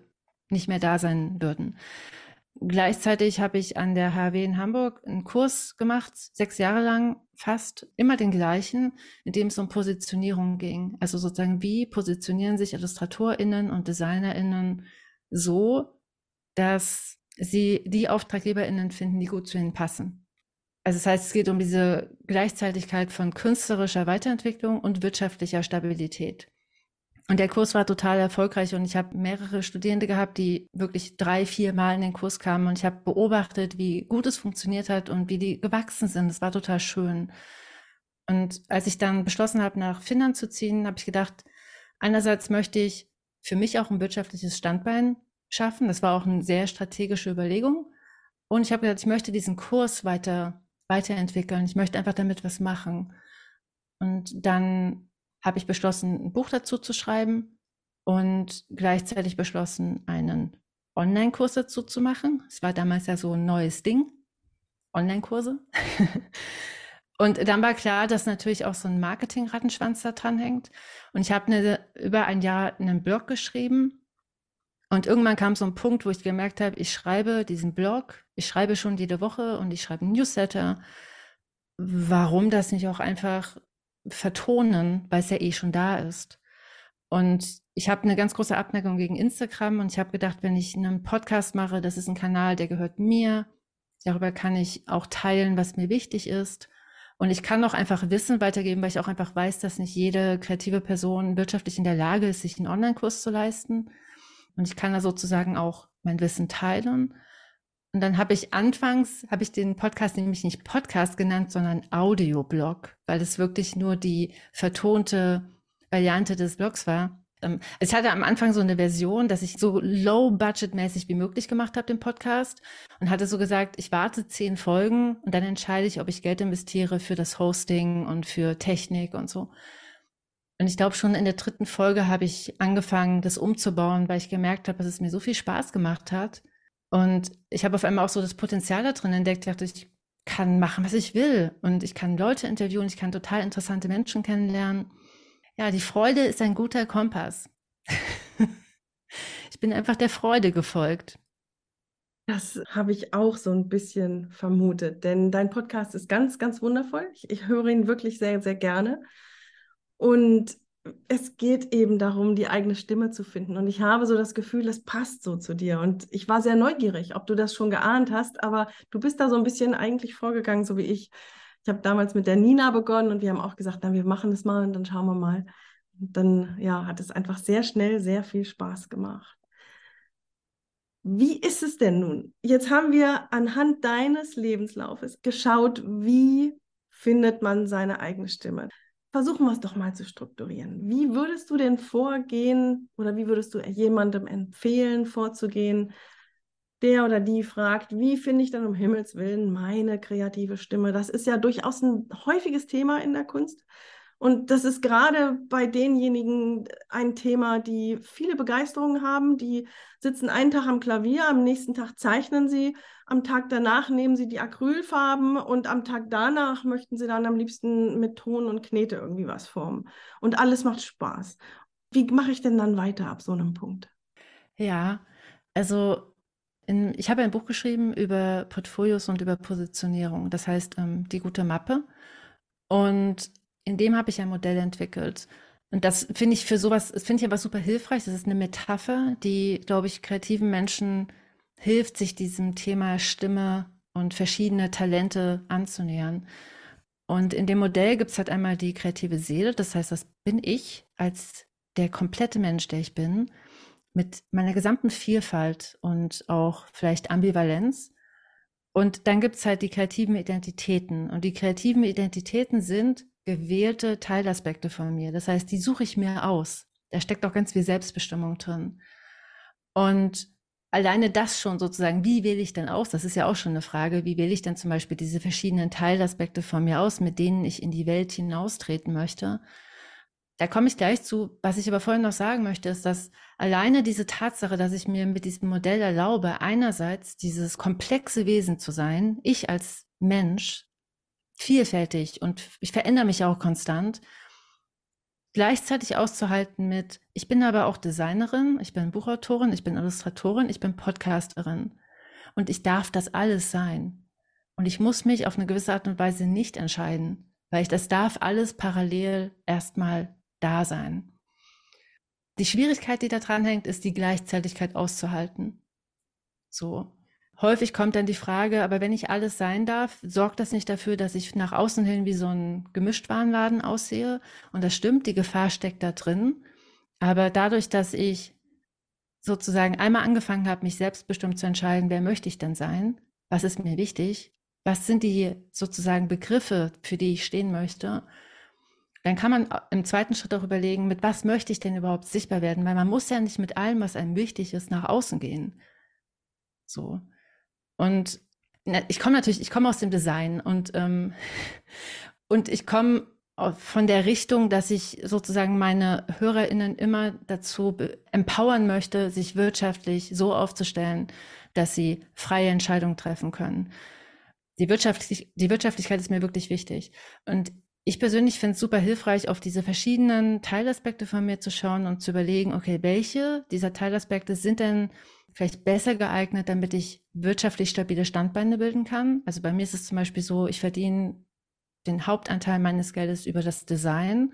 B: nicht mehr da sein würden. Gleichzeitig habe ich an der HW in Hamburg einen Kurs gemacht, sechs Jahre lang, fast immer den gleichen, in dem es um Positionierung ging. Also sozusagen, wie positionieren sich IllustratorInnen und DesignerInnen so, dass sie die AuftraggeberInnen finden, die gut zu ihnen passen. Also das heißt, es geht um diese Gleichzeitigkeit von künstlerischer Weiterentwicklung und wirtschaftlicher Stabilität. Und der Kurs war total erfolgreich und ich habe mehrere Studierende gehabt, die wirklich drei, vier Mal in den Kurs kamen und ich habe beobachtet, wie gut es funktioniert hat und wie die gewachsen sind. Es war total schön. Und als ich dann beschlossen habe, nach Finnland zu ziehen, habe ich gedacht, einerseits möchte ich für mich auch ein wirtschaftliches Standbein schaffen. Das war auch eine sehr strategische Überlegung. Und ich habe gesagt, ich möchte diesen Kurs weiter, weiterentwickeln. Ich möchte einfach damit was machen. Und dann habe ich beschlossen, ein Buch dazu zu schreiben und gleichzeitig beschlossen, einen Online-Kurs dazu zu machen. Es war damals ja so ein neues Ding, Online-Kurse. und dann war klar, dass natürlich auch so ein Marketing-Rattenschwanz da dran hängt. Und ich habe über ein Jahr einen Blog geschrieben. Und irgendwann kam so ein Punkt, wo ich gemerkt habe, ich schreibe diesen Blog, ich schreibe schon jede Woche und ich schreibe einen Newsletter. Warum das nicht auch einfach vertonen, weil es ja eh schon da ist. Und ich habe eine ganz große Abneigung gegen Instagram und ich habe gedacht, wenn ich einen Podcast mache, das ist ein Kanal, der gehört mir. Darüber kann ich auch teilen, was mir wichtig ist. Und ich kann auch einfach Wissen weitergeben, weil ich auch einfach weiß, dass nicht jede kreative Person wirtschaftlich in der Lage ist, sich einen Online-Kurs zu leisten. Und ich kann da sozusagen auch mein Wissen teilen. Und dann habe ich anfangs, habe ich den Podcast nämlich nicht Podcast genannt, sondern Audioblog, weil es wirklich nur die vertonte Variante des Blogs war. Ähm, ich hatte am Anfang so eine Version, dass ich so low-budget-mäßig wie möglich gemacht habe, den Podcast. Und hatte so gesagt, ich warte zehn Folgen und dann entscheide ich, ob ich Geld investiere für das Hosting und für Technik und so. Und ich glaube, schon in der dritten Folge habe ich angefangen, das umzubauen, weil ich gemerkt habe, dass es mir so viel Spaß gemacht hat und ich habe auf einmal auch so das Potenzial da drin entdeckt, dachte ich kann machen, was ich will. Und ich kann Leute interviewen, ich kann total interessante Menschen kennenlernen. Ja, die Freude ist ein guter Kompass. ich bin einfach der Freude gefolgt.
A: Das habe ich auch so ein bisschen vermutet, denn dein Podcast ist ganz, ganz wundervoll. Ich, ich höre ihn wirklich sehr, sehr gerne. Und es geht eben darum, die eigene Stimme zu finden. Und ich habe so das Gefühl, es passt so zu dir. Und ich war sehr neugierig, ob du das schon geahnt hast, aber du bist da so ein bisschen eigentlich vorgegangen, so wie ich. Ich habe damals mit der Nina begonnen und wir haben auch gesagt, na, wir machen das mal und dann schauen wir mal. Und dann, ja, hat es einfach sehr schnell sehr viel Spaß gemacht. Wie ist es denn nun? Jetzt haben wir anhand deines Lebenslaufes geschaut, wie findet man seine eigene Stimme. Versuchen wir es doch mal zu strukturieren. Wie würdest du denn vorgehen oder wie würdest du jemandem empfehlen, vorzugehen, der oder die fragt, wie finde ich denn um Himmels Willen meine kreative Stimme? Das ist ja durchaus ein häufiges Thema in der Kunst. Und das ist gerade bei denjenigen ein Thema, die viele Begeisterungen haben, die sitzen einen Tag am Klavier, am nächsten Tag zeichnen sie, am Tag danach nehmen sie die Acrylfarben und am Tag danach möchten sie dann am liebsten mit Ton und Knete irgendwie was formen. Und alles macht Spaß. Wie mache ich denn dann weiter ab so einem Punkt?
B: Ja, also in, ich habe ein Buch geschrieben über Portfolios und über Positionierung. Das heißt, ähm, die gute Mappe. Und in dem habe ich ein Modell entwickelt. Und das finde ich für sowas, das finde ich aber super hilfreich. Das ist eine Metapher, die, glaube ich, kreativen Menschen hilft, sich diesem Thema Stimme und verschiedene Talente anzunähern. Und in dem Modell gibt es halt einmal die kreative Seele, das heißt, das bin ich als der komplette Mensch, der ich bin, mit meiner gesamten Vielfalt und auch vielleicht Ambivalenz. Und dann gibt es halt die kreativen Identitäten. Und die kreativen Identitäten sind gewählte Teilaspekte von mir. Das heißt, die suche ich mir aus. Da steckt auch ganz viel Selbstbestimmung drin. Und alleine das schon sozusagen, wie wähle ich denn aus? Das ist ja auch schon eine Frage. Wie wähle ich denn zum Beispiel diese verschiedenen Teilaspekte von mir aus, mit denen ich in die Welt hinaustreten möchte? Da komme ich gleich zu. Was ich aber vorhin noch sagen möchte, ist, dass alleine diese Tatsache, dass ich mir mit diesem Modell erlaube, einerseits dieses komplexe Wesen zu sein, ich als Mensch, vielfältig und ich verändere mich auch konstant. Gleichzeitig auszuhalten mit, ich bin aber auch Designerin, ich bin Buchautorin, ich bin Illustratorin, ich bin Podcasterin und ich darf das alles sein. Und ich muss mich auf eine gewisse Art und Weise nicht entscheiden, weil ich das darf alles parallel erstmal da sein. Die Schwierigkeit, die da dran hängt, ist die Gleichzeitigkeit auszuhalten. So. Häufig kommt dann die Frage, aber wenn ich alles sein darf, sorgt das nicht dafür, dass ich nach außen hin wie so ein Gemischtwarenladen aussehe? Und das stimmt, die Gefahr steckt da drin. Aber dadurch, dass ich sozusagen einmal angefangen habe, mich selbstbestimmt zu entscheiden, wer möchte ich denn sein? Was ist mir wichtig? Was sind die sozusagen Begriffe, für die ich stehen möchte? Dann kann man im zweiten Schritt auch überlegen, mit was möchte ich denn überhaupt sichtbar werden? Weil man muss ja nicht mit allem, was einem wichtig ist, nach außen gehen. So. Und ich komme natürlich, ich komme aus dem Design und, ähm, und ich komme von der Richtung, dass ich sozusagen meine HörerInnen immer dazu empowern möchte, sich wirtschaftlich so aufzustellen, dass sie freie Entscheidungen treffen können. Die, Wirtschaftlich die Wirtschaftlichkeit ist mir wirklich wichtig. Und ich persönlich finde es super hilfreich, auf diese verschiedenen Teilaspekte von mir zu schauen und zu überlegen, okay, welche dieser Teilaspekte sind denn vielleicht besser geeignet, damit ich wirtschaftlich stabile Standbeine bilden kann. Also bei mir ist es zum Beispiel so, ich verdiene den Hauptanteil meines Geldes über das Design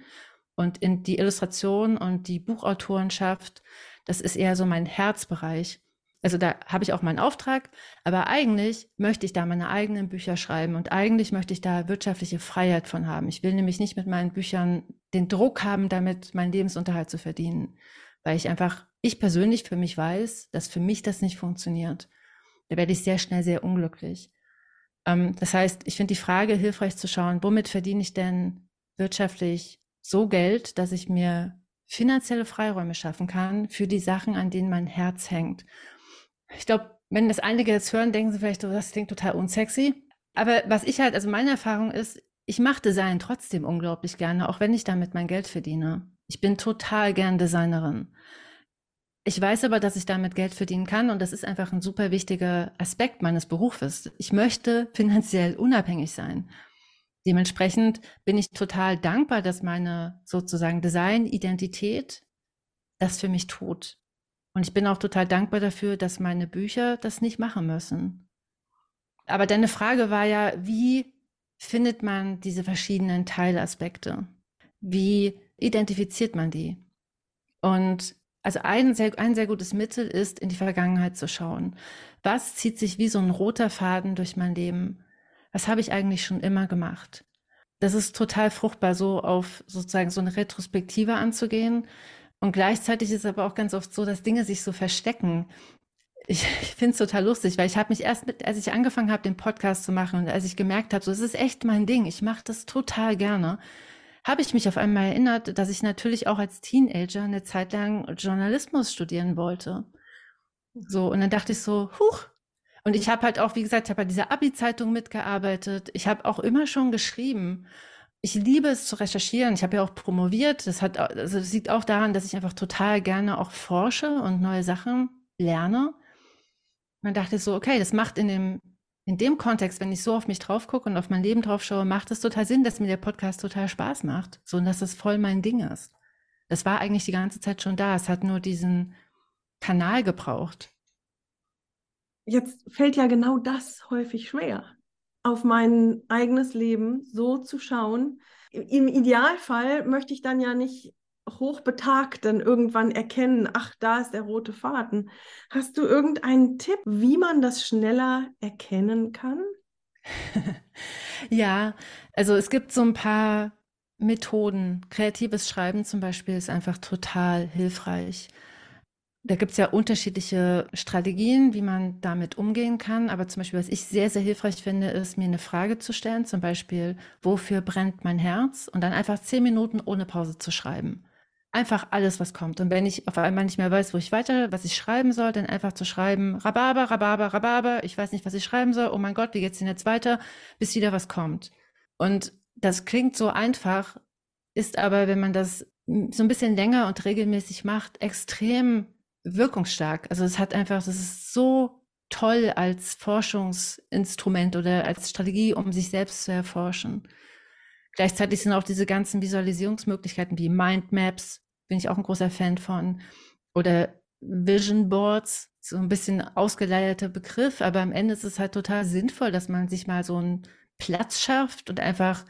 B: und in die Illustration und die Buchautorenschaft, das ist eher so mein Herzbereich. Also da habe ich auch meinen Auftrag, aber eigentlich möchte ich da meine eigenen Bücher schreiben und eigentlich möchte ich da wirtschaftliche Freiheit von haben. Ich will nämlich nicht mit meinen Büchern den Druck haben, damit meinen Lebensunterhalt zu verdienen, weil ich einfach, ich persönlich für mich weiß, dass für mich das nicht funktioniert. Da werde ich sehr schnell sehr unglücklich. Ähm, das heißt, ich finde die Frage hilfreich zu schauen, womit verdiene ich denn wirtschaftlich so Geld, dass ich mir finanzielle Freiräume schaffen kann für die Sachen, an denen mein Herz hängt. Ich glaube, wenn das einige jetzt hören, denken sie vielleicht, das klingt total unsexy. Aber was ich halt, also meine Erfahrung ist, ich mache Design trotzdem unglaublich gerne, auch wenn ich damit mein Geld verdiene. Ich bin total gern Designerin. Ich weiß aber, dass ich damit Geld verdienen kann und das ist einfach ein super wichtiger Aspekt meines Berufes. Ich möchte finanziell unabhängig sein. Dementsprechend bin ich total dankbar, dass meine sozusagen Design-Identität das für mich tut. Und ich bin auch total dankbar dafür, dass meine Bücher das nicht machen müssen. Aber deine Frage war ja, wie findet man diese verschiedenen Teilaspekte? Wie identifiziert man die? Und also ein sehr, ein sehr gutes Mittel ist, in die Vergangenheit zu schauen. Was zieht sich wie so ein roter Faden durch mein Leben? Was habe ich eigentlich schon immer gemacht? Das ist total fruchtbar, so auf sozusagen so eine Retrospektive anzugehen. Und gleichzeitig ist es aber auch ganz oft so, dass Dinge sich so verstecken. Ich, ich finde es total lustig, weil ich habe mich erst mit, als ich angefangen habe, den Podcast zu machen und als ich gemerkt habe, so es ist echt mein Ding, ich mache das total gerne, habe ich mich auf einmal erinnert, dass ich natürlich auch als Teenager eine Zeit lang Journalismus studieren wollte. So, und dann dachte ich so, huch. Und ich habe halt auch, wie gesagt, ich habe bei dieser Abi-Zeitung mitgearbeitet. Ich habe auch immer schon geschrieben. Ich liebe es zu recherchieren. Ich habe ja auch promoviert. Das hat, also das liegt auch daran, dass ich einfach total gerne auch forsche und neue Sachen lerne. Und dann dachte ich so, okay, das macht in dem in dem Kontext, wenn ich so auf mich drauf gucke und auf mein Leben drauf schaue, macht es total Sinn, dass mir der Podcast total Spaß macht. So, und dass es voll mein Ding ist. Das war eigentlich die ganze Zeit schon da. Es hat nur diesen Kanal gebraucht.
A: Jetzt fällt ja genau das häufig schwer, auf mein eigenes Leben so zu schauen. Im Idealfall möchte ich dann ja nicht hochbetagt dann irgendwann erkennen, ach, da ist der rote Faden. Hast du irgendeinen Tipp, wie man das schneller erkennen kann?
B: ja, also es gibt so ein paar Methoden. Kreatives Schreiben zum Beispiel ist einfach total hilfreich. Da gibt es ja unterschiedliche Strategien, wie man damit umgehen kann. Aber zum Beispiel, was ich sehr, sehr hilfreich finde, ist, mir eine Frage zu stellen. Zum Beispiel, wofür brennt mein Herz? Und dann einfach zehn Minuten ohne Pause zu schreiben. Einfach alles, was kommt. Und wenn ich auf einmal nicht mehr weiß, wo ich weiter, was ich schreiben soll, dann einfach zu schreiben, Rhabarber, Rhabarber, Rhabarber, ich weiß nicht, was ich schreiben soll, oh mein Gott, wie geht's denn jetzt weiter, bis wieder was kommt. Und das klingt so einfach, ist aber, wenn man das so ein bisschen länger und regelmäßig macht, extrem wirkungsstark. Also es hat einfach, das ist so toll als Forschungsinstrument oder als Strategie, um sich selbst zu erforschen. Gleichzeitig sind auch diese ganzen Visualisierungsmöglichkeiten wie Mindmaps, bin ich auch ein großer Fan von, oder Vision Boards, so ein bisschen ausgeleierter Begriff, aber am Ende ist es halt total sinnvoll, dass man sich mal so einen Platz schafft und einfach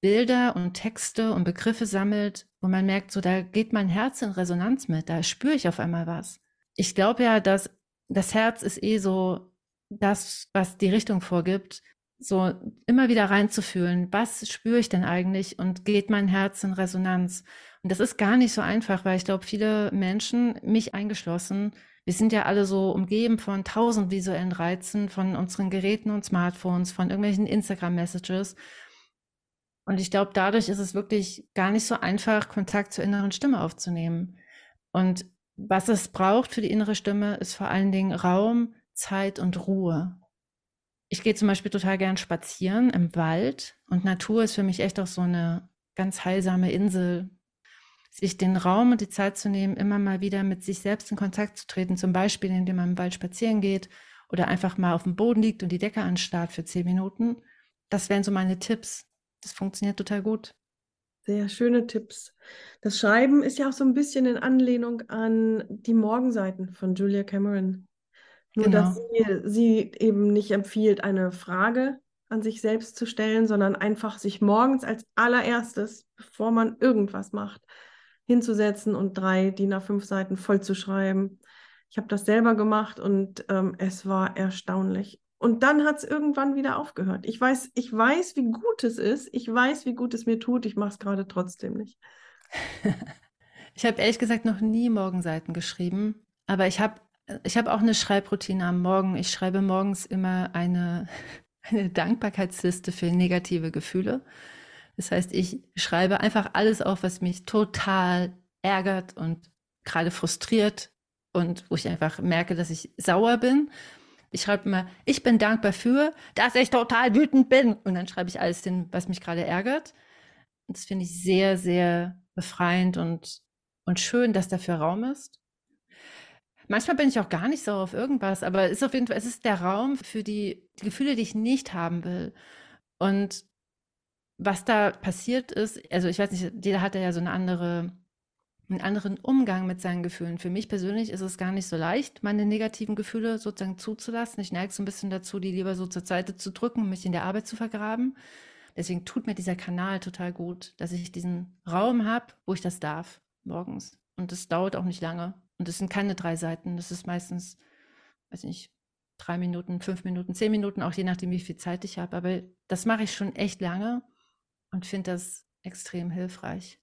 B: Bilder und Texte und Begriffe sammelt, wo man merkt, so da geht mein Herz in Resonanz mit, da spüre ich auf einmal was. Ich glaube ja, dass das Herz ist eh so das, was die Richtung vorgibt, so immer wieder reinzufühlen, was spüre ich denn eigentlich und geht mein Herz in Resonanz? Und das ist gar nicht so einfach, weil ich glaube, viele Menschen, mich eingeschlossen, wir sind ja alle so umgeben von tausend visuellen Reizen, von unseren Geräten und Smartphones, von irgendwelchen Instagram-Messages. Und ich glaube, dadurch ist es wirklich gar nicht so einfach, Kontakt zur inneren Stimme aufzunehmen. Und was es braucht für die innere Stimme, ist vor allen Dingen Raum, Zeit und Ruhe. Ich gehe zum Beispiel total gern spazieren im Wald und Natur ist für mich echt auch so eine ganz heilsame Insel. Sich den Raum und die Zeit zu nehmen, immer mal wieder mit sich selbst in Kontakt zu treten, zum Beispiel indem man im Wald spazieren geht oder einfach mal auf dem Boden liegt und die Decke anstarrt für zehn Minuten. Das wären so meine Tipps. Das funktioniert total gut.
A: Sehr schöne Tipps. Das Schreiben ist ja auch so ein bisschen in Anlehnung an die Morgenseiten von Julia Cameron. Nur, genau. dass sie, sie eben nicht empfiehlt, eine Frage an sich selbst zu stellen, sondern einfach sich morgens als allererstes, bevor man irgendwas macht, hinzusetzen und drei DIN A5 Seiten voll zu schreiben. Ich habe das selber gemacht und ähm, es war erstaunlich. Und dann hat es irgendwann wieder aufgehört. Ich weiß, ich weiß, wie gut es ist. Ich weiß, wie gut es mir tut. Ich mache es gerade trotzdem nicht.
B: ich habe ehrlich gesagt noch nie Morgenseiten geschrieben, aber ich habe ich habe auch eine Schreibroutine am Morgen. Ich schreibe morgens immer eine, eine Dankbarkeitsliste für negative Gefühle. Das heißt, ich schreibe einfach alles auf, was mich total ärgert und gerade frustriert und wo ich einfach merke, dass ich sauer bin. Ich schreibe immer, ich bin dankbar für, dass ich total wütend bin. Und dann schreibe ich alles hin, was mich gerade ärgert. Und das finde ich sehr, sehr befreiend und, und schön, dass dafür Raum ist. Manchmal bin ich auch gar nicht sauer auf irgendwas, aber es ist auf jeden Fall, es ist der Raum für die, die Gefühle, die ich nicht haben will. Und was da passiert ist, also ich weiß nicht, jeder hat ja so eine andere einen anderen Umgang mit seinen Gefühlen. Für mich persönlich ist es gar nicht so leicht, meine negativen Gefühle sozusagen zuzulassen. Ich neige so ein bisschen dazu, die lieber so zur Seite zu drücken, mich in der Arbeit zu vergraben. Deswegen tut mir dieser Kanal total gut, dass ich diesen Raum habe, wo ich das darf, morgens. Und das dauert auch nicht lange. Und es sind keine drei Seiten. Das ist meistens, weiß nicht, drei Minuten, fünf Minuten, zehn Minuten, auch je nachdem, wie viel Zeit ich habe. Aber das mache ich schon echt lange und finde das extrem hilfreich.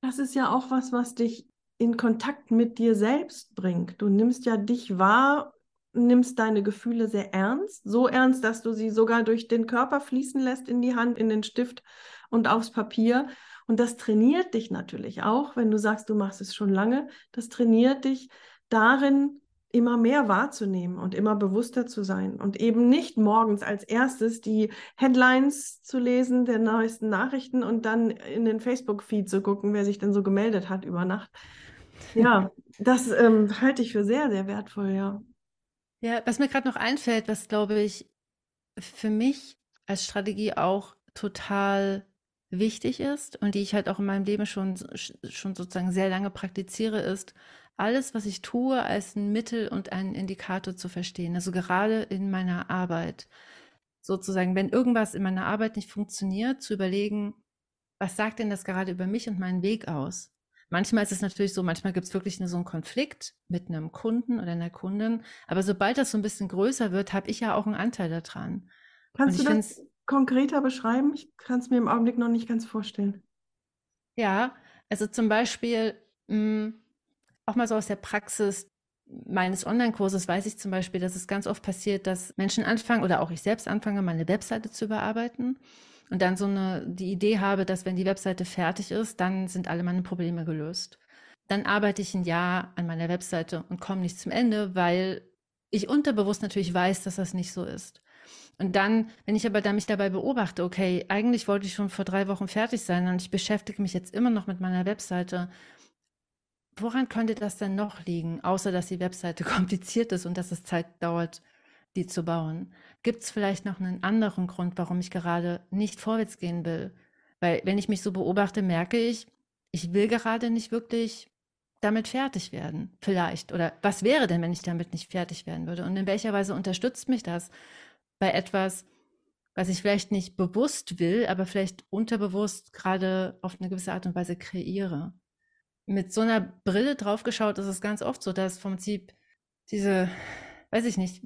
A: Das ist ja auch was, was dich in Kontakt mit dir selbst bringt. Du nimmst ja dich wahr, nimmst deine Gefühle sehr ernst, so ernst, dass du sie sogar durch den Körper fließen lässt in die Hand, in den Stift und aufs Papier. Und das trainiert dich natürlich auch, wenn du sagst, du machst es schon lange. Das trainiert dich darin, immer mehr wahrzunehmen und immer bewusster zu sein und eben nicht morgens als erstes die Headlines zu lesen der neuesten Nachrichten und dann in den Facebook-Feed zu gucken, wer sich denn so gemeldet hat über Nacht. Ja, das ähm, halte ich für sehr, sehr wertvoll, ja.
B: Ja, was mir gerade noch einfällt, was glaube ich für mich als Strategie auch total wichtig ist und die ich halt auch in meinem Leben schon, schon sozusagen sehr lange praktiziere, ist, alles, was ich tue, als ein Mittel und einen Indikator zu verstehen. Also gerade in meiner Arbeit. Sozusagen, wenn irgendwas in meiner Arbeit nicht funktioniert, zu überlegen, was sagt denn das gerade über mich und meinen Weg aus? Manchmal ist es natürlich so, manchmal gibt es wirklich eine, so einen Konflikt mit einem Kunden oder einer Kundin. Aber sobald das so ein bisschen größer wird, habe ich ja auch einen Anteil daran.
A: Kannst du das konkreter beschreiben? Ich kann es mir im Augenblick noch nicht ganz vorstellen.
B: Ja, also zum Beispiel, mh, hm, auch mal so aus der Praxis meines Online-Kurses weiß ich zum Beispiel, dass es ganz oft passiert, dass Menschen anfangen oder auch ich selbst anfange, meine Webseite zu überarbeiten und dann so eine, die Idee habe, dass wenn die Webseite fertig ist, dann sind alle meine Probleme gelöst. Dann arbeite ich ein Jahr an meiner Webseite und komme nicht zum Ende, weil ich unterbewusst natürlich weiß, dass das nicht so ist. Und dann, wenn ich aber da mich dabei beobachte, okay, eigentlich wollte ich schon vor drei Wochen fertig sein und ich beschäftige mich jetzt immer noch mit meiner Webseite Woran könnte das denn noch liegen, außer dass die Webseite kompliziert ist und dass es Zeit dauert, die zu bauen? Gibt es vielleicht noch einen anderen Grund, warum ich gerade nicht vorwärts gehen will? Weil wenn ich mich so beobachte, merke ich, ich will gerade nicht wirklich damit fertig werden, vielleicht. Oder was wäre denn, wenn ich damit nicht fertig werden würde? Und in welcher Weise unterstützt mich das bei etwas, was ich vielleicht nicht bewusst will, aber vielleicht unterbewusst gerade auf eine gewisse Art und Weise kreiere? Mit so einer Brille draufgeschaut ist es ganz oft so, dass vom Prinzip diese, weiß ich nicht,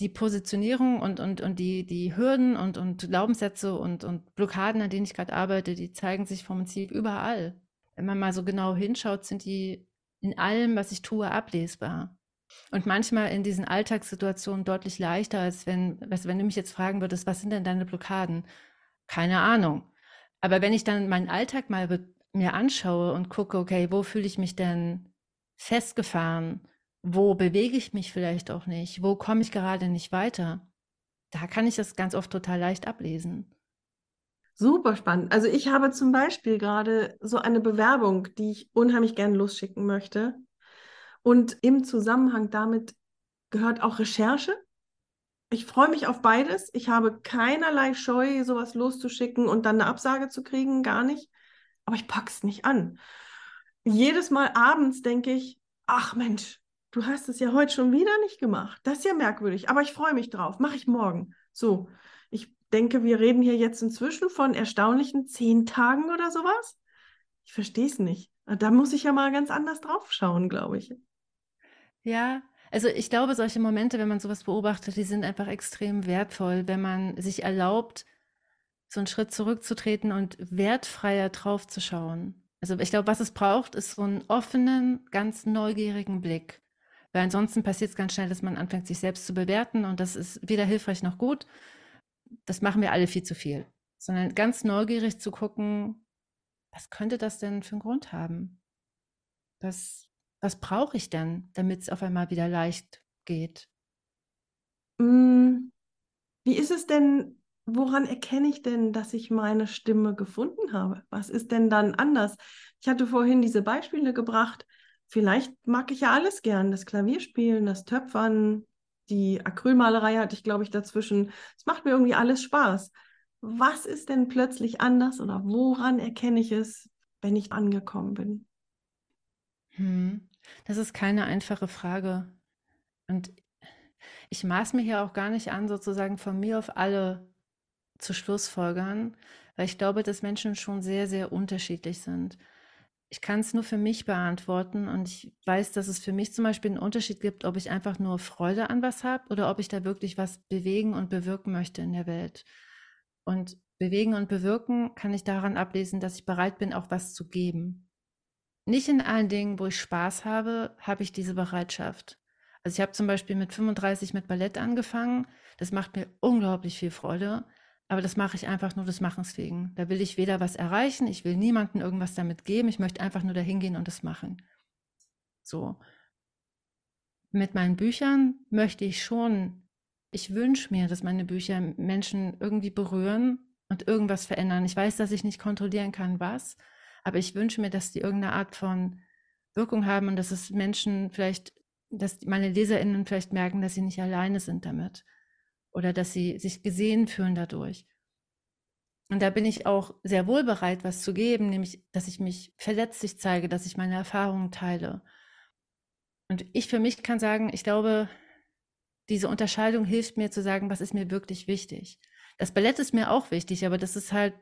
B: die Positionierung und, und, und die, die Hürden und, und Glaubenssätze und, und Blockaden, an denen ich gerade arbeite, die zeigen sich vom Prinzip überall. Wenn man mal so genau hinschaut, sind die in allem, was ich tue, ablesbar. Und manchmal in diesen Alltagssituationen deutlich leichter, als wenn, weißt, wenn du mich jetzt fragen würdest, was sind denn deine Blockaden? Keine Ahnung. Aber wenn ich dann meinen Alltag mal mir anschaue und gucke, okay, wo fühle ich mich denn festgefahren? Wo bewege ich mich vielleicht auch nicht? Wo komme ich gerade nicht weiter? Da kann ich das ganz oft total leicht ablesen.
A: Super spannend. Also ich habe zum Beispiel gerade so eine Bewerbung, die ich unheimlich gerne losschicken möchte. Und im Zusammenhang damit gehört auch Recherche. Ich freue mich auf beides. Ich habe keinerlei Scheu, sowas loszuschicken und dann eine Absage zu kriegen, gar nicht. Aber ich pack's nicht an. Jedes Mal abends denke ich, ach Mensch, du hast es ja heute schon wieder nicht gemacht. Das ist ja merkwürdig, aber ich freue mich drauf. Mache ich morgen. So, ich denke, wir reden hier jetzt inzwischen von erstaunlichen zehn Tagen oder sowas. Ich verstehe es nicht. Da muss ich ja mal ganz anders drauf schauen, glaube ich.
B: Ja, also ich glaube, solche Momente, wenn man sowas beobachtet, die sind einfach extrem wertvoll, wenn man sich erlaubt, so einen Schritt zurückzutreten und wertfreier drauf zu schauen. Also ich glaube, was es braucht, ist so einen offenen, ganz neugierigen Blick. Weil ansonsten passiert es ganz schnell, dass man anfängt, sich selbst zu bewerten und das ist weder hilfreich noch gut. Das machen wir alle viel zu viel. Sondern ganz neugierig zu gucken, was könnte das denn für einen Grund haben? Was, was brauche ich denn, damit es auf einmal wieder leicht geht?
A: Mm, wie ist es denn, woran erkenne ich denn, dass ich meine Stimme gefunden habe? Was ist denn dann anders? Ich hatte vorhin diese Beispiele gebracht. Vielleicht mag ich ja alles gern, das Klavierspielen, das Töpfern, die Acrylmalerei hatte ich, glaube ich, dazwischen. Es macht mir irgendwie alles Spaß. Was ist denn plötzlich anders oder woran erkenne ich es, wenn ich angekommen bin?
B: Hm. Das ist keine einfache Frage. Und ich maß mir hier auch gar nicht an, sozusagen von mir auf alle zu Schlussfolgern, weil ich glaube, dass Menschen schon sehr, sehr unterschiedlich sind. Ich kann es nur für mich beantworten und ich weiß, dass es für mich zum Beispiel einen Unterschied gibt, ob ich einfach nur Freude an was habe oder ob ich da wirklich was bewegen und bewirken möchte in der Welt. Und bewegen und bewirken kann ich daran ablesen, dass ich bereit bin, auch was zu geben nicht in allen Dingen, wo ich Spaß habe, habe ich diese Bereitschaft. Also ich habe zum Beispiel mit 35 mit Ballett angefangen. Das macht mir unglaublich viel Freude. Aber das mache ich einfach nur des Machens wegen. Da will ich weder was erreichen, ich will niemandem irgendwas damit geben. Ich möchte einfach nur dahin gehen und das machen. So. Mit meinen Büchern möchte ich schon, ich wünsche mir, dass meine Bücher Menschen irgendwie berühren und irgendwas verändern. Ich weiß, dass ich nicht kontrollieren kann, was. Aber ich wünsche mir, dass die irgendeine Art von Wirkung haben und dass es Menschen vielleicht, dass meine LeserInnen vielleicht merken, dass sie nicht alleine sind damit oder dass sie sich gesehen fühlen dadurch. Und da bin ich auch sehr wohl bereit, was zu geben, nämlich, dass ich mich verletzlich zeige, dass ich meine Erfahrungen teile. Und ich für mich kann sagen, ich glaube, diese Unterscheidung hilft mir zu sagen, was ist mir wirklich wichtig. Das Ballett ist mir auch wichtig, aber das ist halt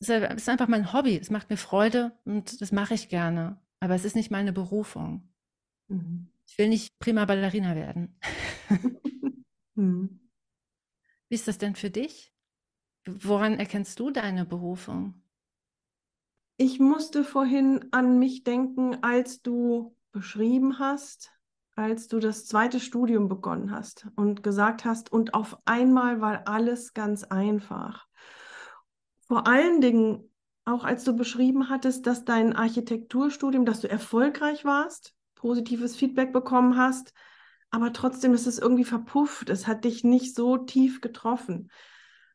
B: es ist einfach mein Hobby. Es macht mir Freude und das mache ich gerne. Aber es ist nicht meine Berufung. Mhm. Ich will nicht prima Ballerina werden. mhm. Wie ist das denn für dich? Woran erkennst du deine Berufung?
A: Ich musste vorhin an mich denken, als du beschrieben hast, als du das zweite Studium begonnen hast und gesagt hast, und auf einmal war alles ganz einfach. Vor allen Dingen, auch als du beschrieben hattest, dass dein Architekturstudium, dass du erfolgreich warst, positives Feedback bekommen hast, aber trotzdem ist es irgendwie verpufft. Es hat dich nicht so tief getroffen.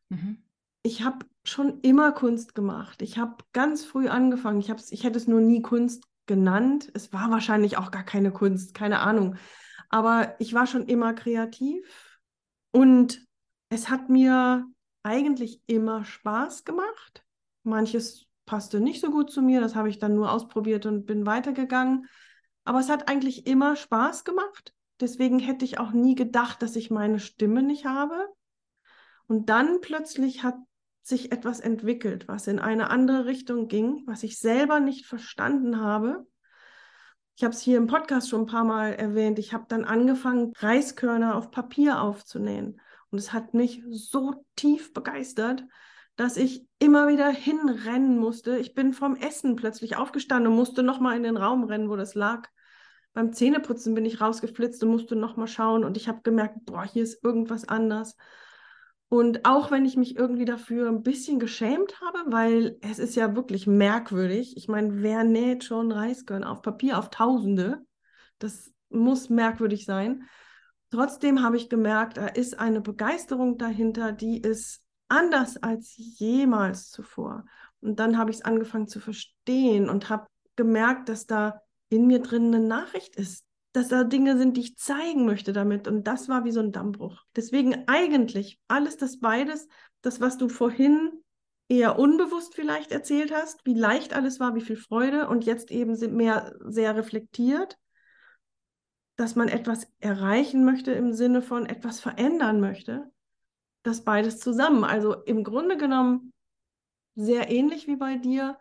A: Mhm. Ich habe schon immer Kunst gemacht. Ich habe ganz früh angefangen. Ich, ich hätte es nur nie Kunst genannt. Es war wahrscheinlich auch gar keine Kunst, keine Ahnung. Aber ich war schon immer kreativ und es hat mir eigentlich immer Spaß gemacht. Manches passte nicht so gut zu mir, das habe ich dann nur ausprobiert und bin weitergegangen. Aber es hat eigentlich immer Spaß gemacht. Deswegen hätte ich auch nie gedacht, dass ich meine Stimme nicht habe. Und dann plötzlich hat sich etwas entwickelt, was in eine andere Richtung ging, was ich selber nicht verstanden habe. Ich habe es hier im Podcast schon ein paar Mal erwähnt. Ich habe dann angefangen, Reiskörner auf Papier aufzunähen. Und es hat mich so tief begeistert, dass ich immer wieder hinrennen musste. Ich bin vom Essen plötzlich aufgestanden und musste nochmal in den Raum rennen, wo das lag. Beim Zähneputzen bin ich rausgeflitzt und musste nochmal schauen und ich habe gemerkt, boah, hier ist irgendwas anders. Und auch wenn ich mich irgendwie dafür ein bisschen geschämt habe, weil es ist ja wirklich merkwürdig. Ich meine, wer näht schon Reiskörner auf Papier auf Tausende? Das muss merkwürdig sein. Trotzdem habe ich gemerkt, da ist eine Begeisterung dahinter, die ist anders als jemals zuvor. Und dann habe ich es angefangen zu verstehen und habe gemerkt, dass da in mir drin eine Nachricht ist, dass da Dinge sind, die ich zeigen möchte damit. Und das war wie so ein Dammbruch. Deswegen eigentlich alles das beides, das, was du vorhin eher unbewusst vielleicht erzählt hast, wie leicht alles war, wie viel Freude und jetzt eben mehr sehr reflektiert, dass man etwas erreichen möchte im Sinne von etwas verändern möchte, das beides zusammen. Also im Grunde genommen sehr ähnlich wie bei dir,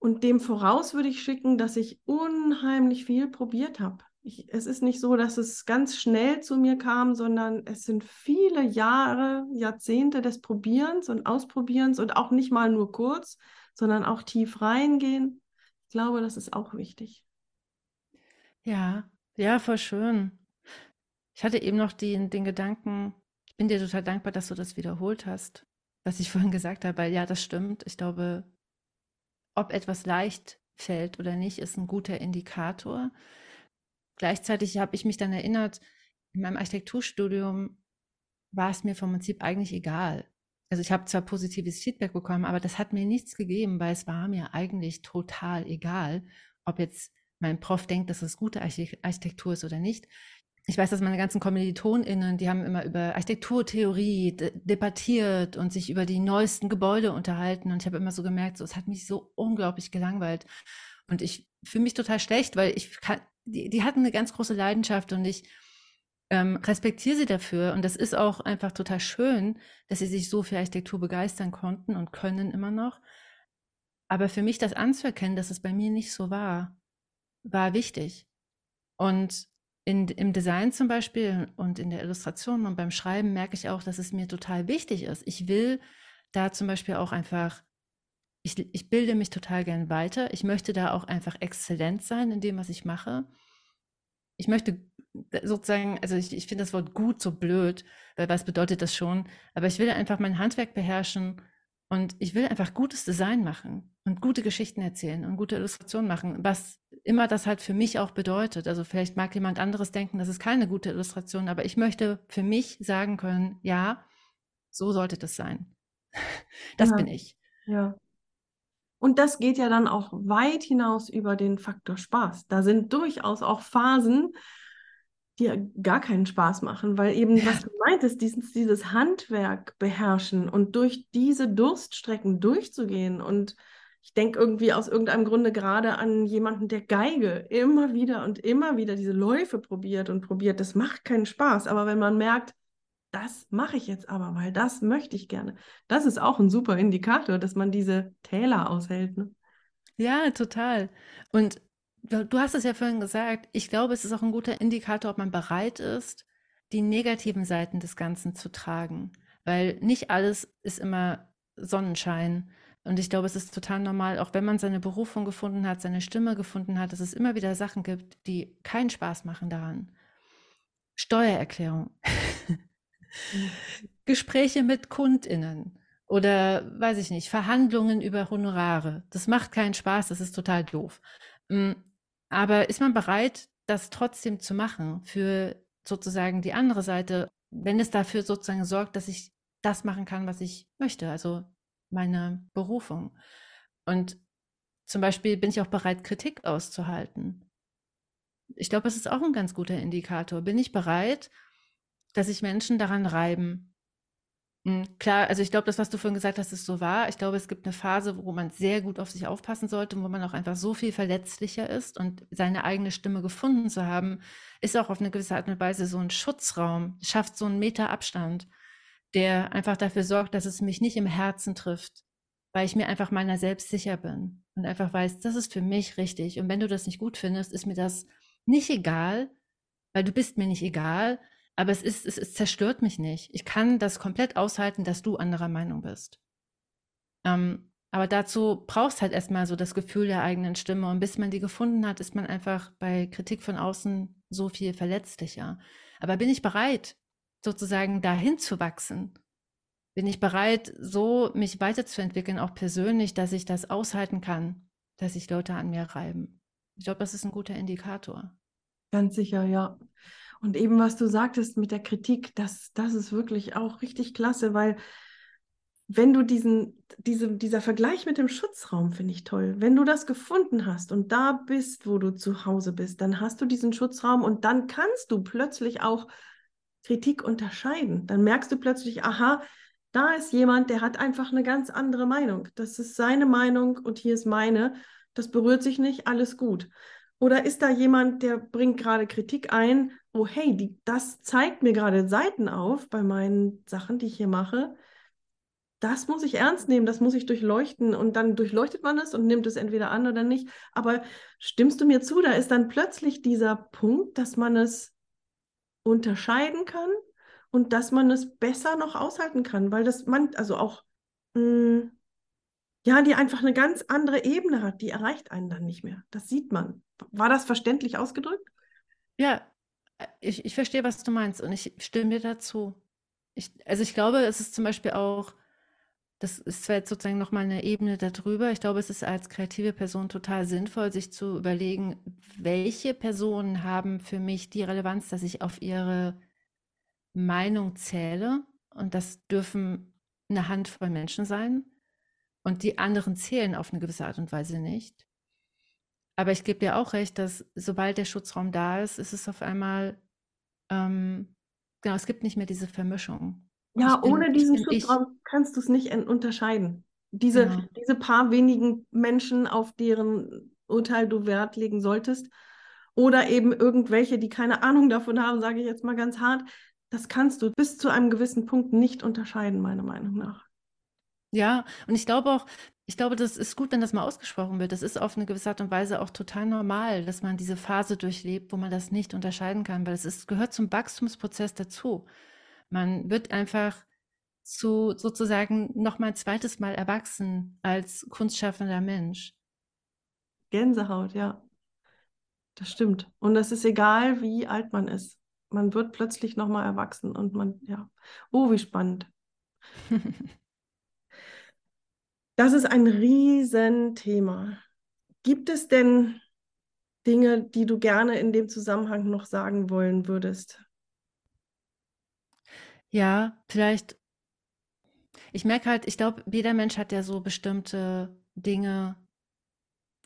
A: und dem voraus würde ich schicken, dass ich unheimlich viel probiert habe. es ist nicht so, dass es ganz schnell zu mir kam, sondern es sind viele Jahre, Jahrzehnte des Probierens und Ausprobierens und auch nicht mal nur kurz, sondern auch tief reingehen. Ich glaube, das ist auch wichtig.
B: Ja, ja, voll schön. Ich hatte eben noch den, den Gedanken, ich bin dir total dankbar, dass du das wiederholt hast, was ich vorhin gesagt habe, weil ja, das stimmt. Ich glaube, ob etwas leicht fällt oder nicht, ist ein guter Indikator. Gleichzeitig habe ich mich dann erinnert, in meinem Architekturstudium war es mir vom Prinzip eigentlich egal. Also ich habe zwar positives Feedback bekommen, aber das hat mir nichts gegeben, weil es war mir eigentlich total egal, ob jetzt mein Prof denkt, dass es gute Architektur ist oder nicht ich weiß, dass meine ganzen KommilitonInnen, die haben immer über Architekturtheorie debattiert und sich über die neuesten Gebäude unterhalten. Und ich habe immer so gemerkt, so, es hat mich so unglaublich gelangweilt. Und ich fühle mich total schlecht, weil ich kann, die, die hatten eine ganz große Leidenschaft und ich ähm, respektiere sie dafür. Und das ist auch einfach total schön, dass sie sich so für Architektur begeistern konnten und können immer noch. Aber für mich das anzuerkennen, dass es bei mir nicht so war, war wichtig. Und in, im Design zum Beispiel und in der Illustration und beim Schreiben merke ich auch, dass es mir total wichtig ist. Ich will da zum Beispiel auch einfach, ich, ich bilde mich total gern weiter. Ich möchte da auch einfach exzellent sein in dem, was ich mache. Ich möchte sozusagen, also ich, ich finde das Wort gut so blöd, weil was bedeutet das schon? Aber ich will einfach mein Handwerk beherrschen und ich will einfach gutes Design machen und gute Geschichten erzählen und gute Illustrationen machen, was immer das halt für mich auch bedeutet. Also vielleicht mag jemand anderes denken, das ist keine gute Illustration, aber ich möchte für mich sagen können, ja, so sollte das sein. Das
A: ja.
B: bin ich.
A: Ja. Und das geht ja dann auch weit hinaus über den Faktor Spaß. Da sind durchaus auch Phasen, die gar keinen Spaß machen, weil eben, ja. was du meintest, dieses, dieses Handwerk beherrschen und durch diese Durststrecken durchzugehen. Und ich denke irgendwie aus irgendeinem Grunde gerade an jemanden, der Geige immer wieder und immer wieder diese Läufe probiert und probiert. Das macht keinen Spaß. Aber wenn man merkt, das mache ich jetzt aber, weil das möchte ich gerne. Das ist auch ein super Indikator, dass man diese Täler aushält. Ne?
B: Ja, total. Und Du hast es ja vorhin gesagt, ich glaube, es ist auch ein guter Indikator, ob man bereit ist, die negativen Seiten des Ganzen zu tragen. Weil nicht alles ist immer Sonnenschein. Und ich glaube, es ist total normal, auch wenn man seine Berufung gefunden hat, seine Stimme gefunden hat, dass es immer wieder Sachen gibt, die keinen Spaß machen daran. Steuererklärung. Gespräche mit KundInnen oder weiß ich nicht, Verhandlungen über Honorare. Das macht keinen Spaß, das ist total doof. Aber ist man bereit, das trotzdem zu machen für sozusagen die andere Seite, wenn es dafür sozusagen sorgt, dass ich das machen kann, was ich möchte, also meine Berufung. Und zum Beispiel bin ich auch bereit, Kritik auszuhalten. Ich glaube, es ist auch ein ganz guter Indikator. Bin ich bereit, dass sich Menschen daran reiben, klar, also ich glaube, das, was du vorhin gesagt hast, ist so wahr. Ich glaube, es gibt eine Phase, wo man sehr gut auf sich aufpassen sollte, wo man auch einfach so viel verletzlicher ist und seine eigene Stimme gefunden zu haben, ist auch auf eine gewisse Art und Weise so ein Schutzraum, schafft so einen Meter Abstand, der einfach dafür sorgt, dass es mich nicht im Herzen trifft. weil ich mir einfach meiner selbst sicher bin und einfach weiß, das ist für mich richtig. Und wenn du das nicht gut findest, ist mir das nicht egal, weil du bist mir nicht egal, aber es ist, es, es zerstört mich nicht. Ich kann das komplett aushalten, dass du anderer Meinung bist. Ähm, aber dazu brauchst halt erstmal so das Gefühl der eigenen Stimme. Und bis man die gefunden hat, ist man einfach bei Kritik von außen so viel verletzlicher. Aber bin ich bereit, sozusagen dahin zu wachsen? Bin ich bereit, so mich weiterzuentwickeln, auch persönlich, dass ich das aushalten kann, dass sich Leute an mir reiben? Ich glaube, das ist ein guter Indikator.
A: Ganz sicher, ja. Und eben, was du sagtest mit der Kritik, das, das ist wirklich auch richtig klasse, weil wenn du diesen, diese, dieser Vergleich mit dem Schutzraum finde ich toll. Wenn du das gefunden hast und da bist, wo du zu Hause bist, dann hast du diesen Schutzraum und dann kannst du plötzlich auch Kritik unterscheiden. Dann merkst du plötzlich, aha, da ist jemand, der hat einfach eine ganz andere Meinung. Das ist seine Meinung und hier ist meine. Das berührt sich nicht, alles gut. Oder ist da jemand, der bringt gerade Kritik ein, oh hey, die, das zeigt mir gerade Seiten auf bei meinen Sachen, die ich hier mache. Das muss ich ernst nehmen, das muss ich durchleuchten und dann durchleuchtet man es und nimmt es entweder an oder nicht. Aber stimmst du mir zu, da ist dann plötzlich dieser Punkt, dass man es unterscheiden kann und dass man es besser noch aushalten kann, weil das man, also auch, mh, mm, ja, die einfach eine ganz andere Ebene hat, die erreicht einen dann nicht mehr. Das sieht man. War das verständlich ausgedrückt?
B: Ja, ich, ich verstehe, was du meinst und ich stimme dir dazu. Ich, also ich glaube, es ist zum Beispiel auch, das ist zwar jetzt sozusagen nochmal eine Ebene darüber, ich glaube, es ist als kreative Person total sinnvoll, sich zu überlegen, welche Personen haben für mich die Relevanz, dass ich auf ihre Meinung zähle. Und das dürfen eine Handvoll Menschen sein. Und die anderen zählen auf eine gewisse Art und Weise nicht. Aber ich gebe dir auch recht, dass sobald der Schutzraum da ist, ist es auf einmal, ähm, genau, es gibt nicht mehr diese Vermischung.
A: Ja, bin, ohne diesen Schutzraum ich. kannst du es nicht unterscheiden. Diese, genau. diese paar wenigen Menschen, auf deren Urteil du Wert legen solltest, oder eben irgendwelche, die keine Ahnung davon haben, sage ich jetzt mal ganz hart, das kannst du bis zu einem gewissen Punkt nicht unterscheiden, meiner Meinung nach.
B: Ja, und ich glaube auch, ich glaube, das ist gut, wenn das mal ausgesprochen wird. Das ist auf eine gewisse Art und Weise auch total normal, dass man diese Phase durchlebt, wo man das nicht unterscheiden kann, weil es ist, gehört zum Wachstumsprozess dazu. Man wird einfach zu sozusagen noch mal ein zweites Mal erwachsen als kunstschaffender Mensch.
A: Gänsehaut, ja. Das stimmt. Und es ist egal, wie alt man ist. Man wird plötzlich noch mal erwachsen und man, ja. Oh, wie spannend. Das ist ein Riesenthema. Gibt es denn Dinge, die du gerne in dem Zusammenhang noch sagen wollen würdest?
B: Ja, vielleicht. Ich merke halt, ich glaube, jeder Mensch hat ja so bestimmte Dinge,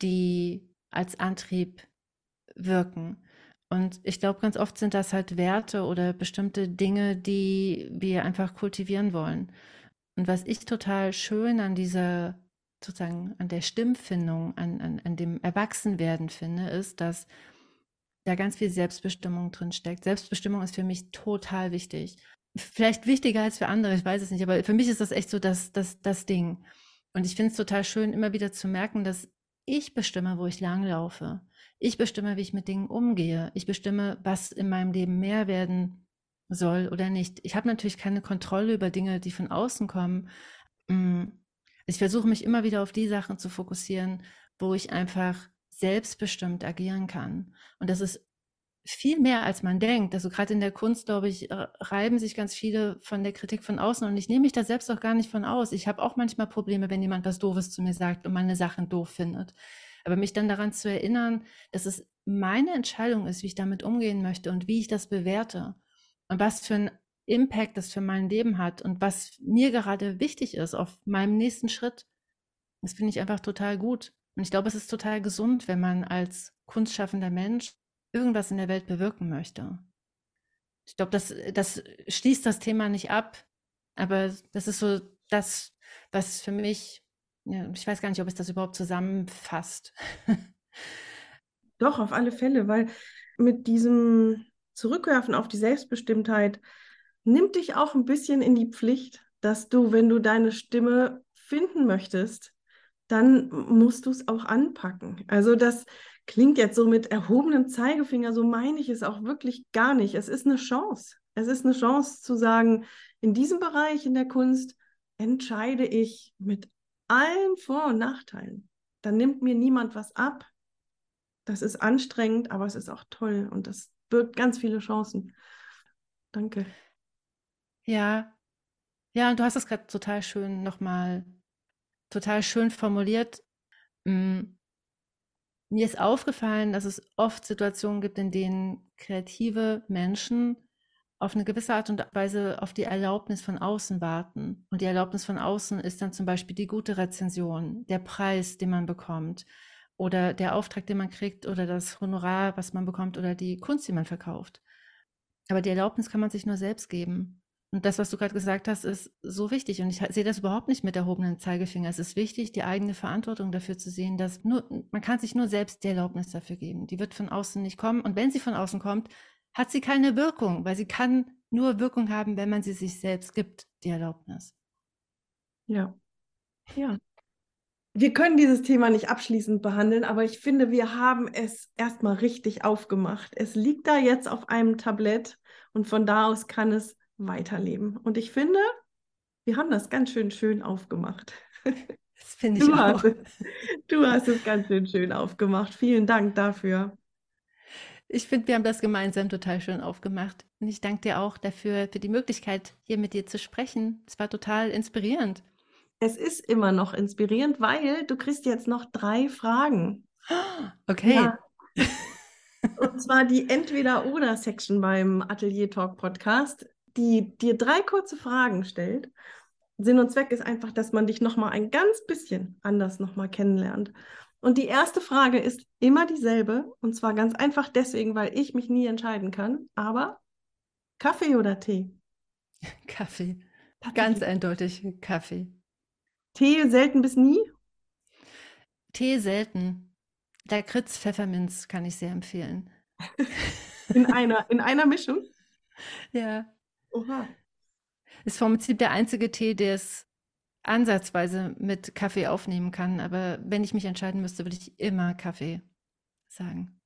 B: die als Antrieb wirken. Und ich glaube, ganz oft sind das halt Werte oder bestimmte Dinge, die wir einfach kultivieren wollen. Und was ich total schön an dieser, sozusagen an der Stimmfindung, an, an, an dem Erwachsenwerden finde, ist, dass da ganz viel Selbstbestimmung drin steckt. Selbstbestimmung ist für mich total wichtig. Vielleicht wichtiger als für andere, ich weiß es nicht, aber für mich ist das echt so das, das, das Ding. Und ich finde es total schön, immer wieder zu merken, dass ich bestimme, wo ich langlaufe. Ich bestimme, wie ich mit Dingen umgehe. Ich bestimme, was in meinem Leben mehr werden soll oder nicht. Ich habe natürlich keine Kontrolle über Dinge, die von außen kommen. Mm, ich versuche mich immer wieder auf die Sachen zu fokussieren, wo ich einfach selbstbestimmt agieren kann. Und das ist viel mehr, als man denkt. Also gerade in der Kunst, glaube ich, reiben sich ganz viele von der Kritik von außen und ich nehme mich da selbst auch gar nicht von aus. Ich habe auch manchmal Probleme, wenn jemand was Doofes zu mir sagt und meine Sachen doof findet. Aber mich dann daran zu erinnern, dass es meine Entscheidung ist, wie ich damit umgehen möchte und wie ich das bewerte und was für einen Impact das für mein Leben hat und was mir gerade wichtig ist auf meinem nächsten Schritt. Das finde ich einfach total gut. Und ich glaube, es ist total gesund, wenn man als kunstschaffender Mensch irgendwas in der Welt bewirken möchte. Ich glaube, das, das schließt das Thema nicht ab, aber das ist so das, was für mich, ja, ich weiß gar nicht, ob es das überhaupt zusammenfasst.
A: Doch, auf alle Fälle, weil mit diesem Zurückwerfen auf die Selbstbestimmtheit nimmt dich auch ein bisschen in die Pflicht, dass du, wenn du deine Stimme finden möchtest, dann musst du es auch anpacken. Also das klingt jetzt so mit erhobenem Zeigefinger, so meine ich es auch wirklich gar nicht. Es ist eine Chance. Es ist eine Chance zu sagen, in diesem Bereich in der Kunst entscheide ich mit allen Vor- und Nachteilen. Dann nimmt mir niemand was ab. Das ist anstrengend, aber es ist auch toll und das birgt ganz viele Chancen. Danke.
B: Ja, ja, und du hast es gerade total schön nochmal, total schön formuliert. Mm, mir ist aufgefallen, dass es oft Situationen gibt, in denen kreative Menschen auf eine gewisse Art und Weise auf die Erlaubnis von außen warten. Und die Erlaubnis von außen ist dann zum Beispiel die gute Rezension, der Preis, den man bekommt, oder der Auftrag, den man kriegt, oder das Honorar, was man bekommt, oder die Kunst, die man verkauft. Aber die Erlaubnis kann man sich nur selbst geben. Und das, was du gerade gesagt hast, ist so wichtig. Und ich sehe das überhaupt nicht mit erhobenen Zeigefinger. Es ist wichtig, die eigene Verantwortung dafür zu sehen, dass nur, man kann sich nur selbst die Erlaubnis dafür geben. Die wird von außen nicht kommen. Und wenn sie von außen kommt, hat sie keine Wirkung, weil sie kann nur Wirkung haben, wenn man sie sich selbst gibt, die Erlaubnis.
A: Ja. Ja. Wir können dieses Thema nicht abschließend behandeln, aber ich finde, wir haben es erstmal richtig aufgemacht. Es liegt da jetzt auf einem Tablett und von da aus kann es weiterleben. Und ich finde, wir haben das ganz schön schön aufgemacht.
B: Das finde ich
A: du
B: auch.
A: Hast es, du hast es ganz schön schön aufgemacht. Vielen Dank dafür.
B: Ich finde, wir haben das gemeinsam total schön aufgemacht. Und ich danke dir auch dafür, für die Möglichkeit, hier mit dir zu sprechen. Es war total inspirierend.
A: Es ist immer noch inspirierend, weil du kriegst jetzt noch drei Fragen.
B: Okay. Ja.
A: Und zwar die Entweder-Oder-Section beim Atelier Talk Podcast, die dir drei kurze Fragen stellt. Sinn und Zweck ist einfach, dass man dich nochmal ein ganz bisschen anders nochmal kennenlernt. Und die erste Frage ist immer dieselbe. Und zwar ganz einfach deswegen, weil ich mich nie entscheiden kann. Aber Kaffee oder Tee?
B: Kaffee. Ganz eindeutig Kaffee.
A: Tee selten bis nie?
B: Tee selten. Lakritz, Pfefferminz kann ich sehr empfehlen.
A: In einer, in einer Mischung?
B: Ja.
A: Oha.
B: Ist vom Prinzip der einzige Tee, der es ansatzweise mit Kaffee aufnehmen kann. Aber wenn ich mich entscheiden müsste, würde ich immer Kaffee sagen.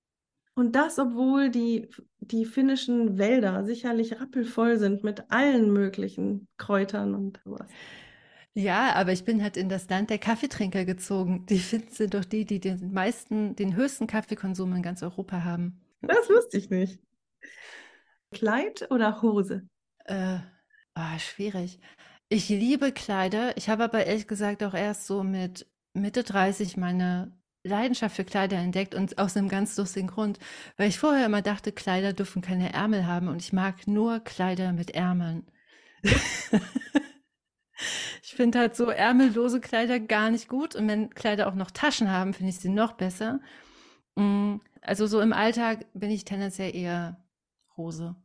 A: Und das, obwohl die, die finnischen Wälder sicherlich rappelvoll sind mit allen möglichen Kräutern und sowas.
B: Ja, aber ich bin halt in das Land der Kaffeetrinker gezogen. Die Finnen sind doch die, die den meisten, den höchsten Kaffeekonsum in ganz Europa haben.
A: Das wusste ich nicht. Kleid oder Hose?
B: Äh, oh, schwierig. Ich liebe Kleider. Ich habe aber ehrlich gesagt auch erst so mit Mitte 30 meine Leidenschaft für Kleider entdeckt und aus einem ganz lustigen Grund, weil ich vorher immer dachte, Kleider dürfen keine Ärmel haben und ich mag nur Kleider mit Ärmeln. ich finde halt so ärmellose Kleider gar nicht gut und wenn Kleider auch noch Taschen haben, finde ich sie noch besser. Mm, also so im Alltag bin ich tendenziell eher Hose.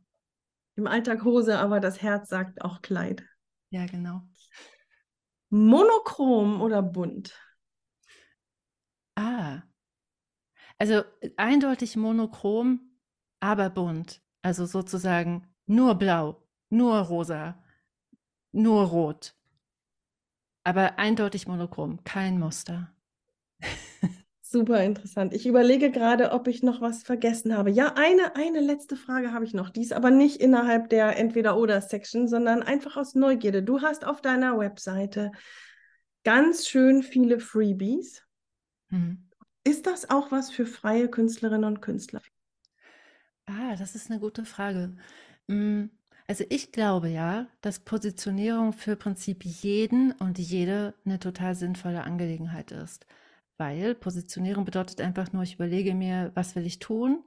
A: Im Alltag Hose, aber das Herz sagt auch Kleid.
B: Ja, genau.
A: Monochrom oder bunt?
B: Ah. Also eindeutig monochrom, aber bunt. Also sozusagen nur blau, nur rosa, nur rot. Aber eindeutig monochrom, kein Muster.
A: Super interessant. Ich überlege gerade, ob ich noch was vergessen habe. Ja, eine, eine letzte Frage habe ich noch. Die ist aber nicht innerhalb der Entweder-Oder-Section, sondern einfach aus Neugierde. Du hast auf deiner Webseite ganz schön viele Freebies. Mhm. Ist das auch was für freie Künstlerinnen und Künstler?
B: Ah, das ist eine gute Frage. Hm, also ich glaube ja, dass Positionierung für Prinzip jeden und jede eine total sinnvolle Angelegenheit ist. Weil Positionierung bedeutet einfach nur, ich überlege mir, was will ich tun,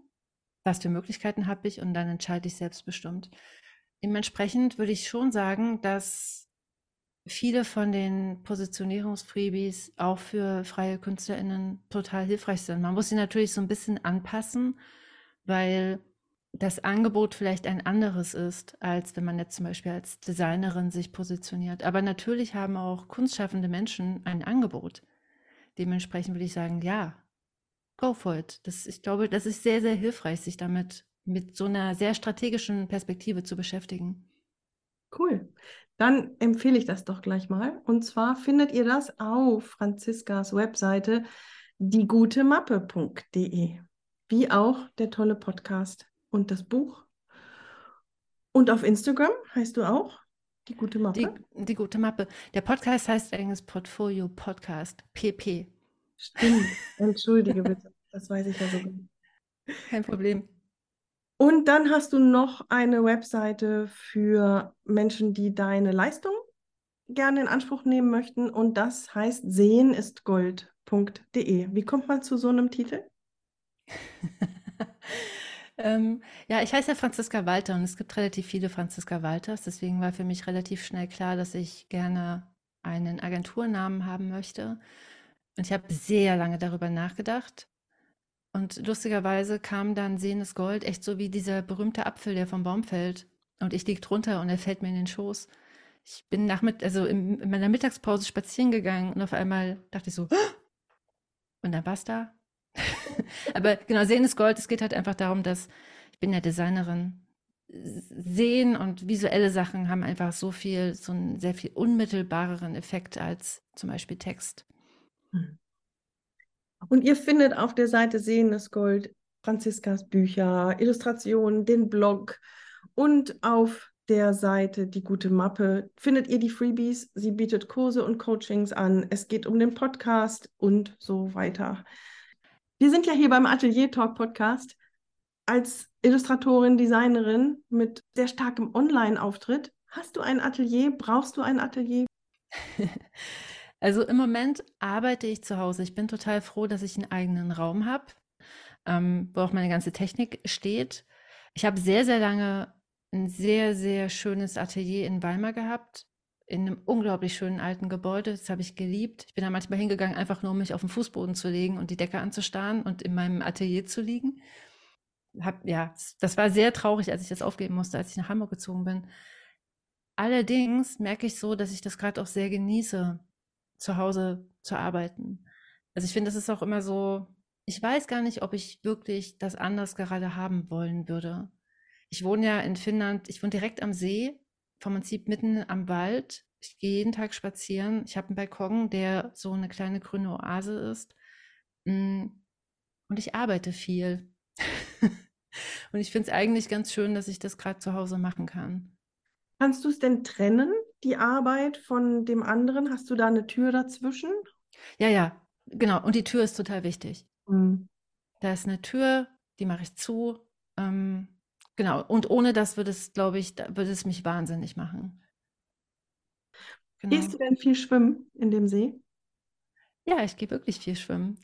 B: was für Möglichkeiten habe ich und dann entscheide ich selbstbestimmt. Dementsprechend würde ich schon sagen, dass viele von den Positionierungsfreebies auch für freie KünstlerInnen total hilfreich sind. Man muss sie natürlich so ein bisschen anpassen, weil das Angebot vielleicht ein anderes ist, als wenn man jetzt zum Beispiel als Designerin sich positioniert. Aber natürlich haben auch kunstschaffende Menschen ein Angebot. Dementsprechend würde ich sagen, ja, go for it. Das, ich glaube, das ist sehr, sehr hilfreich, sich damit mit so einer sehr strategischen Perspektive zu beschäftigen.
A: Cool. Dann empfehle ich das doch gleich mal. Und zwar findet ihr das auf Franziskas Webseite diegutemappe.de. Wie auch der tolle Podcast und das Buch. Und auf Instagram heißt du auch die gute Mappe?
B: Die, die gute Mappe. Der Podcast heißt eigentlich Portfolio Podcast, PP.
A: Stimmt. Entschuldige bitte. Das weiß ich ja sogar.
B: Kein Problem.
A: Und dann hast du noch eine Webseite für Menschen, die deine Leistung gerne in Anspruch nehmen möchten. Und das heißt sehenistgold.de. Wie kommt man zu so einem Titel?
B: ähm, ja, ich heiße ja Franziska Walter und es gibt relativ viele Franziska Walters. Deswegen war für mich relativ schnell klar, dass ich gerne einen Agenturnamen haben möchte. Und ich habe sehr lange darüber nachgedacht und lustigerweise kam dann Sehendes Gold echt so wie dieser berühmte Apfel, der vom Baum fällt. Und ich lieg drunter und er fällt mir in den Schoß. Ich bin nach mit, also in, in meiner Mittagspause spazieren gegangen und auf einmal dachte ich so, und dann war's da. Aber genau, Sehendes Gold, es geht halt einfach darum, dass ich bin ja Designerin. Sehen und visuelle Sachen haben einfach so viel, so einen sehr viel unmittelbareren Effekt als zum Beispiel Text. Hm.
A: Und ihr findet auf der Seite Sehendes Gold Franziskas Bücher, Illustrationen, den Blog und auf der Seite Die gute Mappe findet ihr die Freebies. Sie bietet Kurse und Coachings an. Es geht um den Podcast und so weiter. Wir sind ja hier beim Atelier Talk Podcast als Illustratorin, Designerin mit sehr starkem Online-Auftritt. Hast du ein Atelier? Brauchst du ein Atelier?
B: Also im Moment arbeite ich zu Hause. Ich bin total froh, dass ich einen eigenen Raum habe, ähm, wo auch meine ganze Technik steht. Ich habe sehr, sehr lange ein sehr, sehr schönes Atelier in Weimar gehabt, in einem unglaublich schönen alten Gebäude. Das habe ich geliebt. Ich bin da manchmal hingegangen, einfach nur um mich auf den Fußboden zu legen und die Decke anzustarren und in meinem Atelier zu liegen. Hab, ja, das war sehr traurig, als ich das aufgeben musste, als ich nach Hamburg gezogen bin. Allerdings merke ich so, dass ich das gerade auch sehr genieße, zu Hause zu arbeiten. Also ich finde, das ist auch immer so, ich weiß gar nicht, ob ich wirklich das anders gerade haben wollen würde. Ich wohne ja in Finnland, ich wohne direkt am See, vom Prinzip mitten am Wald. Ich gehe jeden Tag spazieren. Ich habe einen Balkon, der so eine kleine grüne Oase ist. Mm, und ich arbeite viel. Und ich finde es eigentlich ganz schön, dass ich das gerade zu Hause machen kann.
A: Kannst du es denn trennen? die Arbeit von dem anderen? Hast du da eine Tür dazwischen?
B: Ja, ja, genau. Und die Tür ist total wichtig. Mhm. Da ist eine Tür, die mache ich zu. Ähm, genau. Und ohne das würde es, glaube ich, würde es mich wahnsinnig machen.
A: Genau. Gehst du denn viel schwimmen in dem See?
B: Ja, ich gehe wirklich viel schwimmen.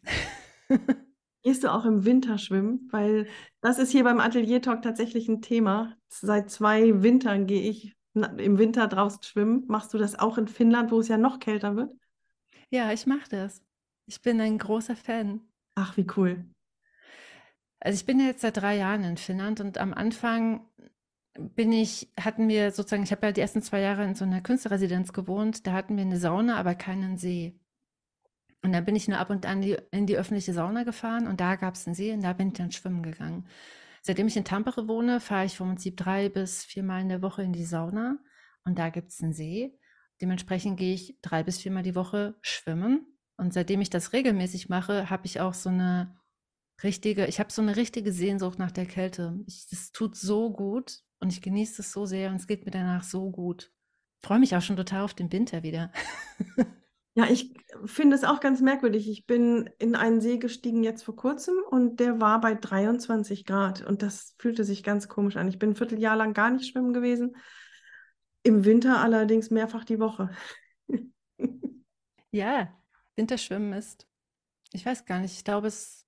A: Gehst du auch im Winter schwimmen? Weil das ist hier beim Atelier Talk tatsächlich ein Thema. Seit zwei Wintern gehe ich im Winter draußen schwimmen. Machst du das auch in Finnland, wo es ja noch kälter wird?
B: Ja, ich mache das. Ich bin ein großer Fan.
A: Ach, wie cool.
B: Also ich bin jetzt seit drei Jahren in Finnland und am Anfang bin ich, hatten wir sozusagen, ich habe ja die ersten zwei Jahre in so einer Künstlerresidenz gewohnt, da hatten wir eine Sauna, aber keinen See. Und dann bin ich nur ab und an die, in die öffentliche Sauna gefahren und da gab es einen See und da bin ich dann schwimmen gegangen. Seitdem ich in Tampere wohne, fahre ich vom Prinzip drei bis viermal in der Woche in die Sauna und da gibt es einen See. Dementsprechend gehe ich drei bis viermal die Woche schwimmen. Und seitdem ich das regelmäßig mache, habe ich auch so eine richtige, ich habe so eine richtige Sehnsucht nach der Kälte. Das tut so gut und ich genieße es so sehr und es geht mir danach so gut. Ich freue mich auch schon total auf den Winter wieder.
A: Ja, ich finde es auch ganz merkwürdig. Ich bin in einen See gestiegen jetzt vor kurzem und der war bei 23 Grad und das fühlte sich ganz komisch an. Ich bin ein Vierteljahr lang gar nicht schwimmen gewesen, im Winter allerdings mehrfach die Woche.
B: ja, Winterschwimmen ist, ich weiß gar nicht, ich glaube es,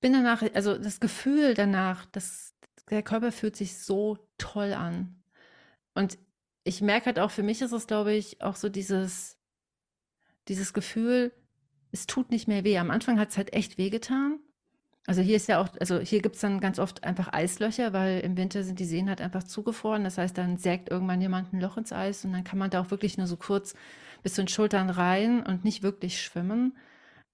B: bin danach, also das Gefühl danach, dass der Körper fühlt sich so toll an. Und ich merke halt auch, für mich ist es, glaube ich, auch so dieses, dieses Gefühl, es tut nicht mehr weh. Am Anfang hat es halt echt wehgetan. Also hier ist ja auch, also hier gibt es dann ganz oft einfach Eislöcher, weil im Winter sind die Seen halt einfach zugefroren. Das heißt, dann sägt irgendwann jemand ein Loch ins Eis und dann kann man da auch wirklich nur so kurz bis zu den Schultern rein und nicht wirklich schwimmen.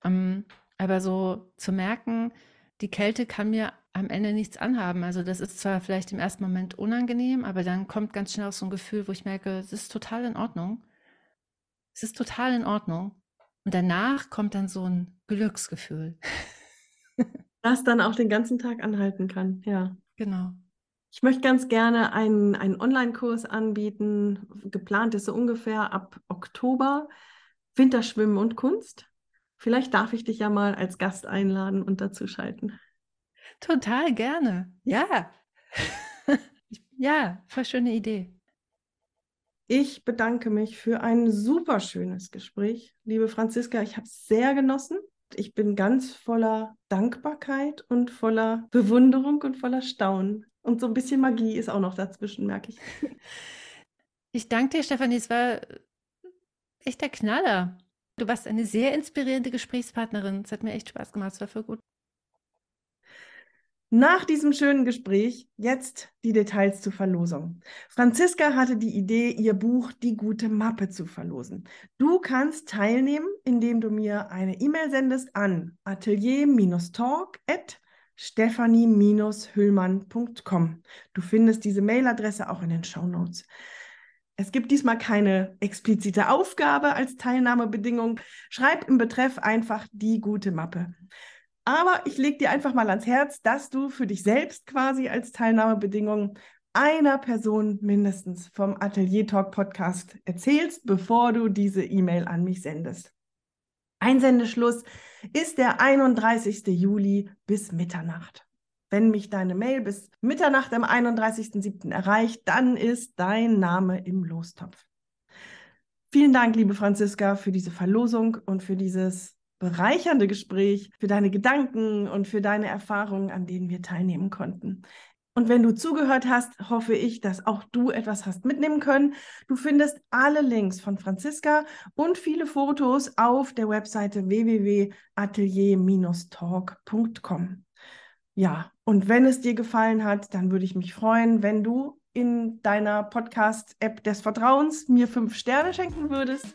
B: Ähm, aber so zu merken, die Kälte kann mir am Ende nichts anhaben. Also das ist zwar vielleicht im ersten Moment unangenehm, aber dann kommt ganz schnell auch so ein Gefühl, wo ich merke, es ist total in Ordnung. Es ist total in Ordnung. Und danach kommt dann so ein Glücksgefühl.
A: Das dann auch den ganzen Tag anhalten kann, ja.
B: Genau.
A: Ich möchte ganz gerne einen, einen Online-Kurs anbieten. Geplant ist so ungefähr ab Oktober. Winterschwimmen und Kunst. Vielleicht darf ich dich ja mal als Gast einladen und dazu schalten.
B: Total gerne. Ja. ja, voll schöne Idee.
A: Ich bedanke mich für ein super schönes Gespräch. Liebe Franziska, ich habe es sehr genossen. Ich bin ganz voller Dankbarkeit und voller Bewunderung und voller Staunen. Und so ein bisschen Magie ist auch noch dazwischen, merke ich.
B: Ich danke dir, Stefanie. Es war echt der Knaller. Du warst eine sehr inspirierende Gesprächspartnerin. Es hat mir echt Spaß gemacht. Es war voll gut.
A: Nach diesem schönen Gespräch jetzt die Details zur Verlosung. Franziska hatte die Idee, ihr Buch Die gute Mappe zu verlosen. Du kannst teilnehmen, indem du mir eine E-Mail sendest an atelier-talk stephanie-hüllmann.com. Du findest diese Mailadresse auch in den Show Notes. Es gibt diesmal keine explizite Aufgabe als Teilnahmebedingung. Schreib im Betreff einfach die gute Mappe. Aber ich lege dir einfach mal ans Herz, dass du für dich selbst quasi als Teilnahmebedingung einer Person mindestens vom Atelier Talk Podcast erzählst, bevor du diese E-Mail an mich sendest. Einsendeschluss ist der 31. Juli bis Mitternacht. Wenn mich deine Mail bis Mitternacht am 31.07. erreicht, dann ist dein Name im Lostopf. Vielen Dank, liebe Franziska, für diese Verlosung und für dieses bereichernde Gespräch, für deine Gedanken und für deine Erfahrungen, an denen wir teilnehmen konnten. Und wenn du zugehört hast, hoffe ich, dass auch du etwas hast mitnehmen können. Du findest alle Links von Franziska und viele Fotos auf der Webseite www.atelier-talk.com. Ja, und wenn es dir gefallen hat, dann würde ich mich freuen, wenn du in deiner Podcast-App des Vertrauens mir fünf Sterne schenken würdest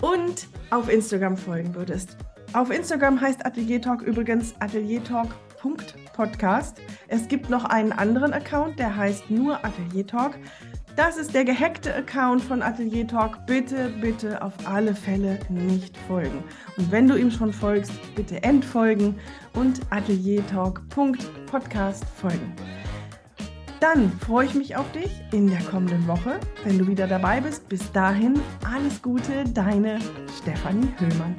A: und auf Instagram folgen würdest. Auf Instagram heißt Atelier Talk übrigens ateliertalk.podcast. Es gibt noch einen anderen Account, der heißt nur Atelier Talk. Das ist der gehackte Account von Atelier Talk. Bitte, bitte auf alle Fälle nicht folgen. Und wenn du ihm schon folgst, bitte entfolgen und ateliertalk.podcast folgen. Dann freue ich mich auf dich in der kommenden Woche, wenn du wieder dabei bist. Bis dahin, alles Gute, deine Stefanie Höhlmann.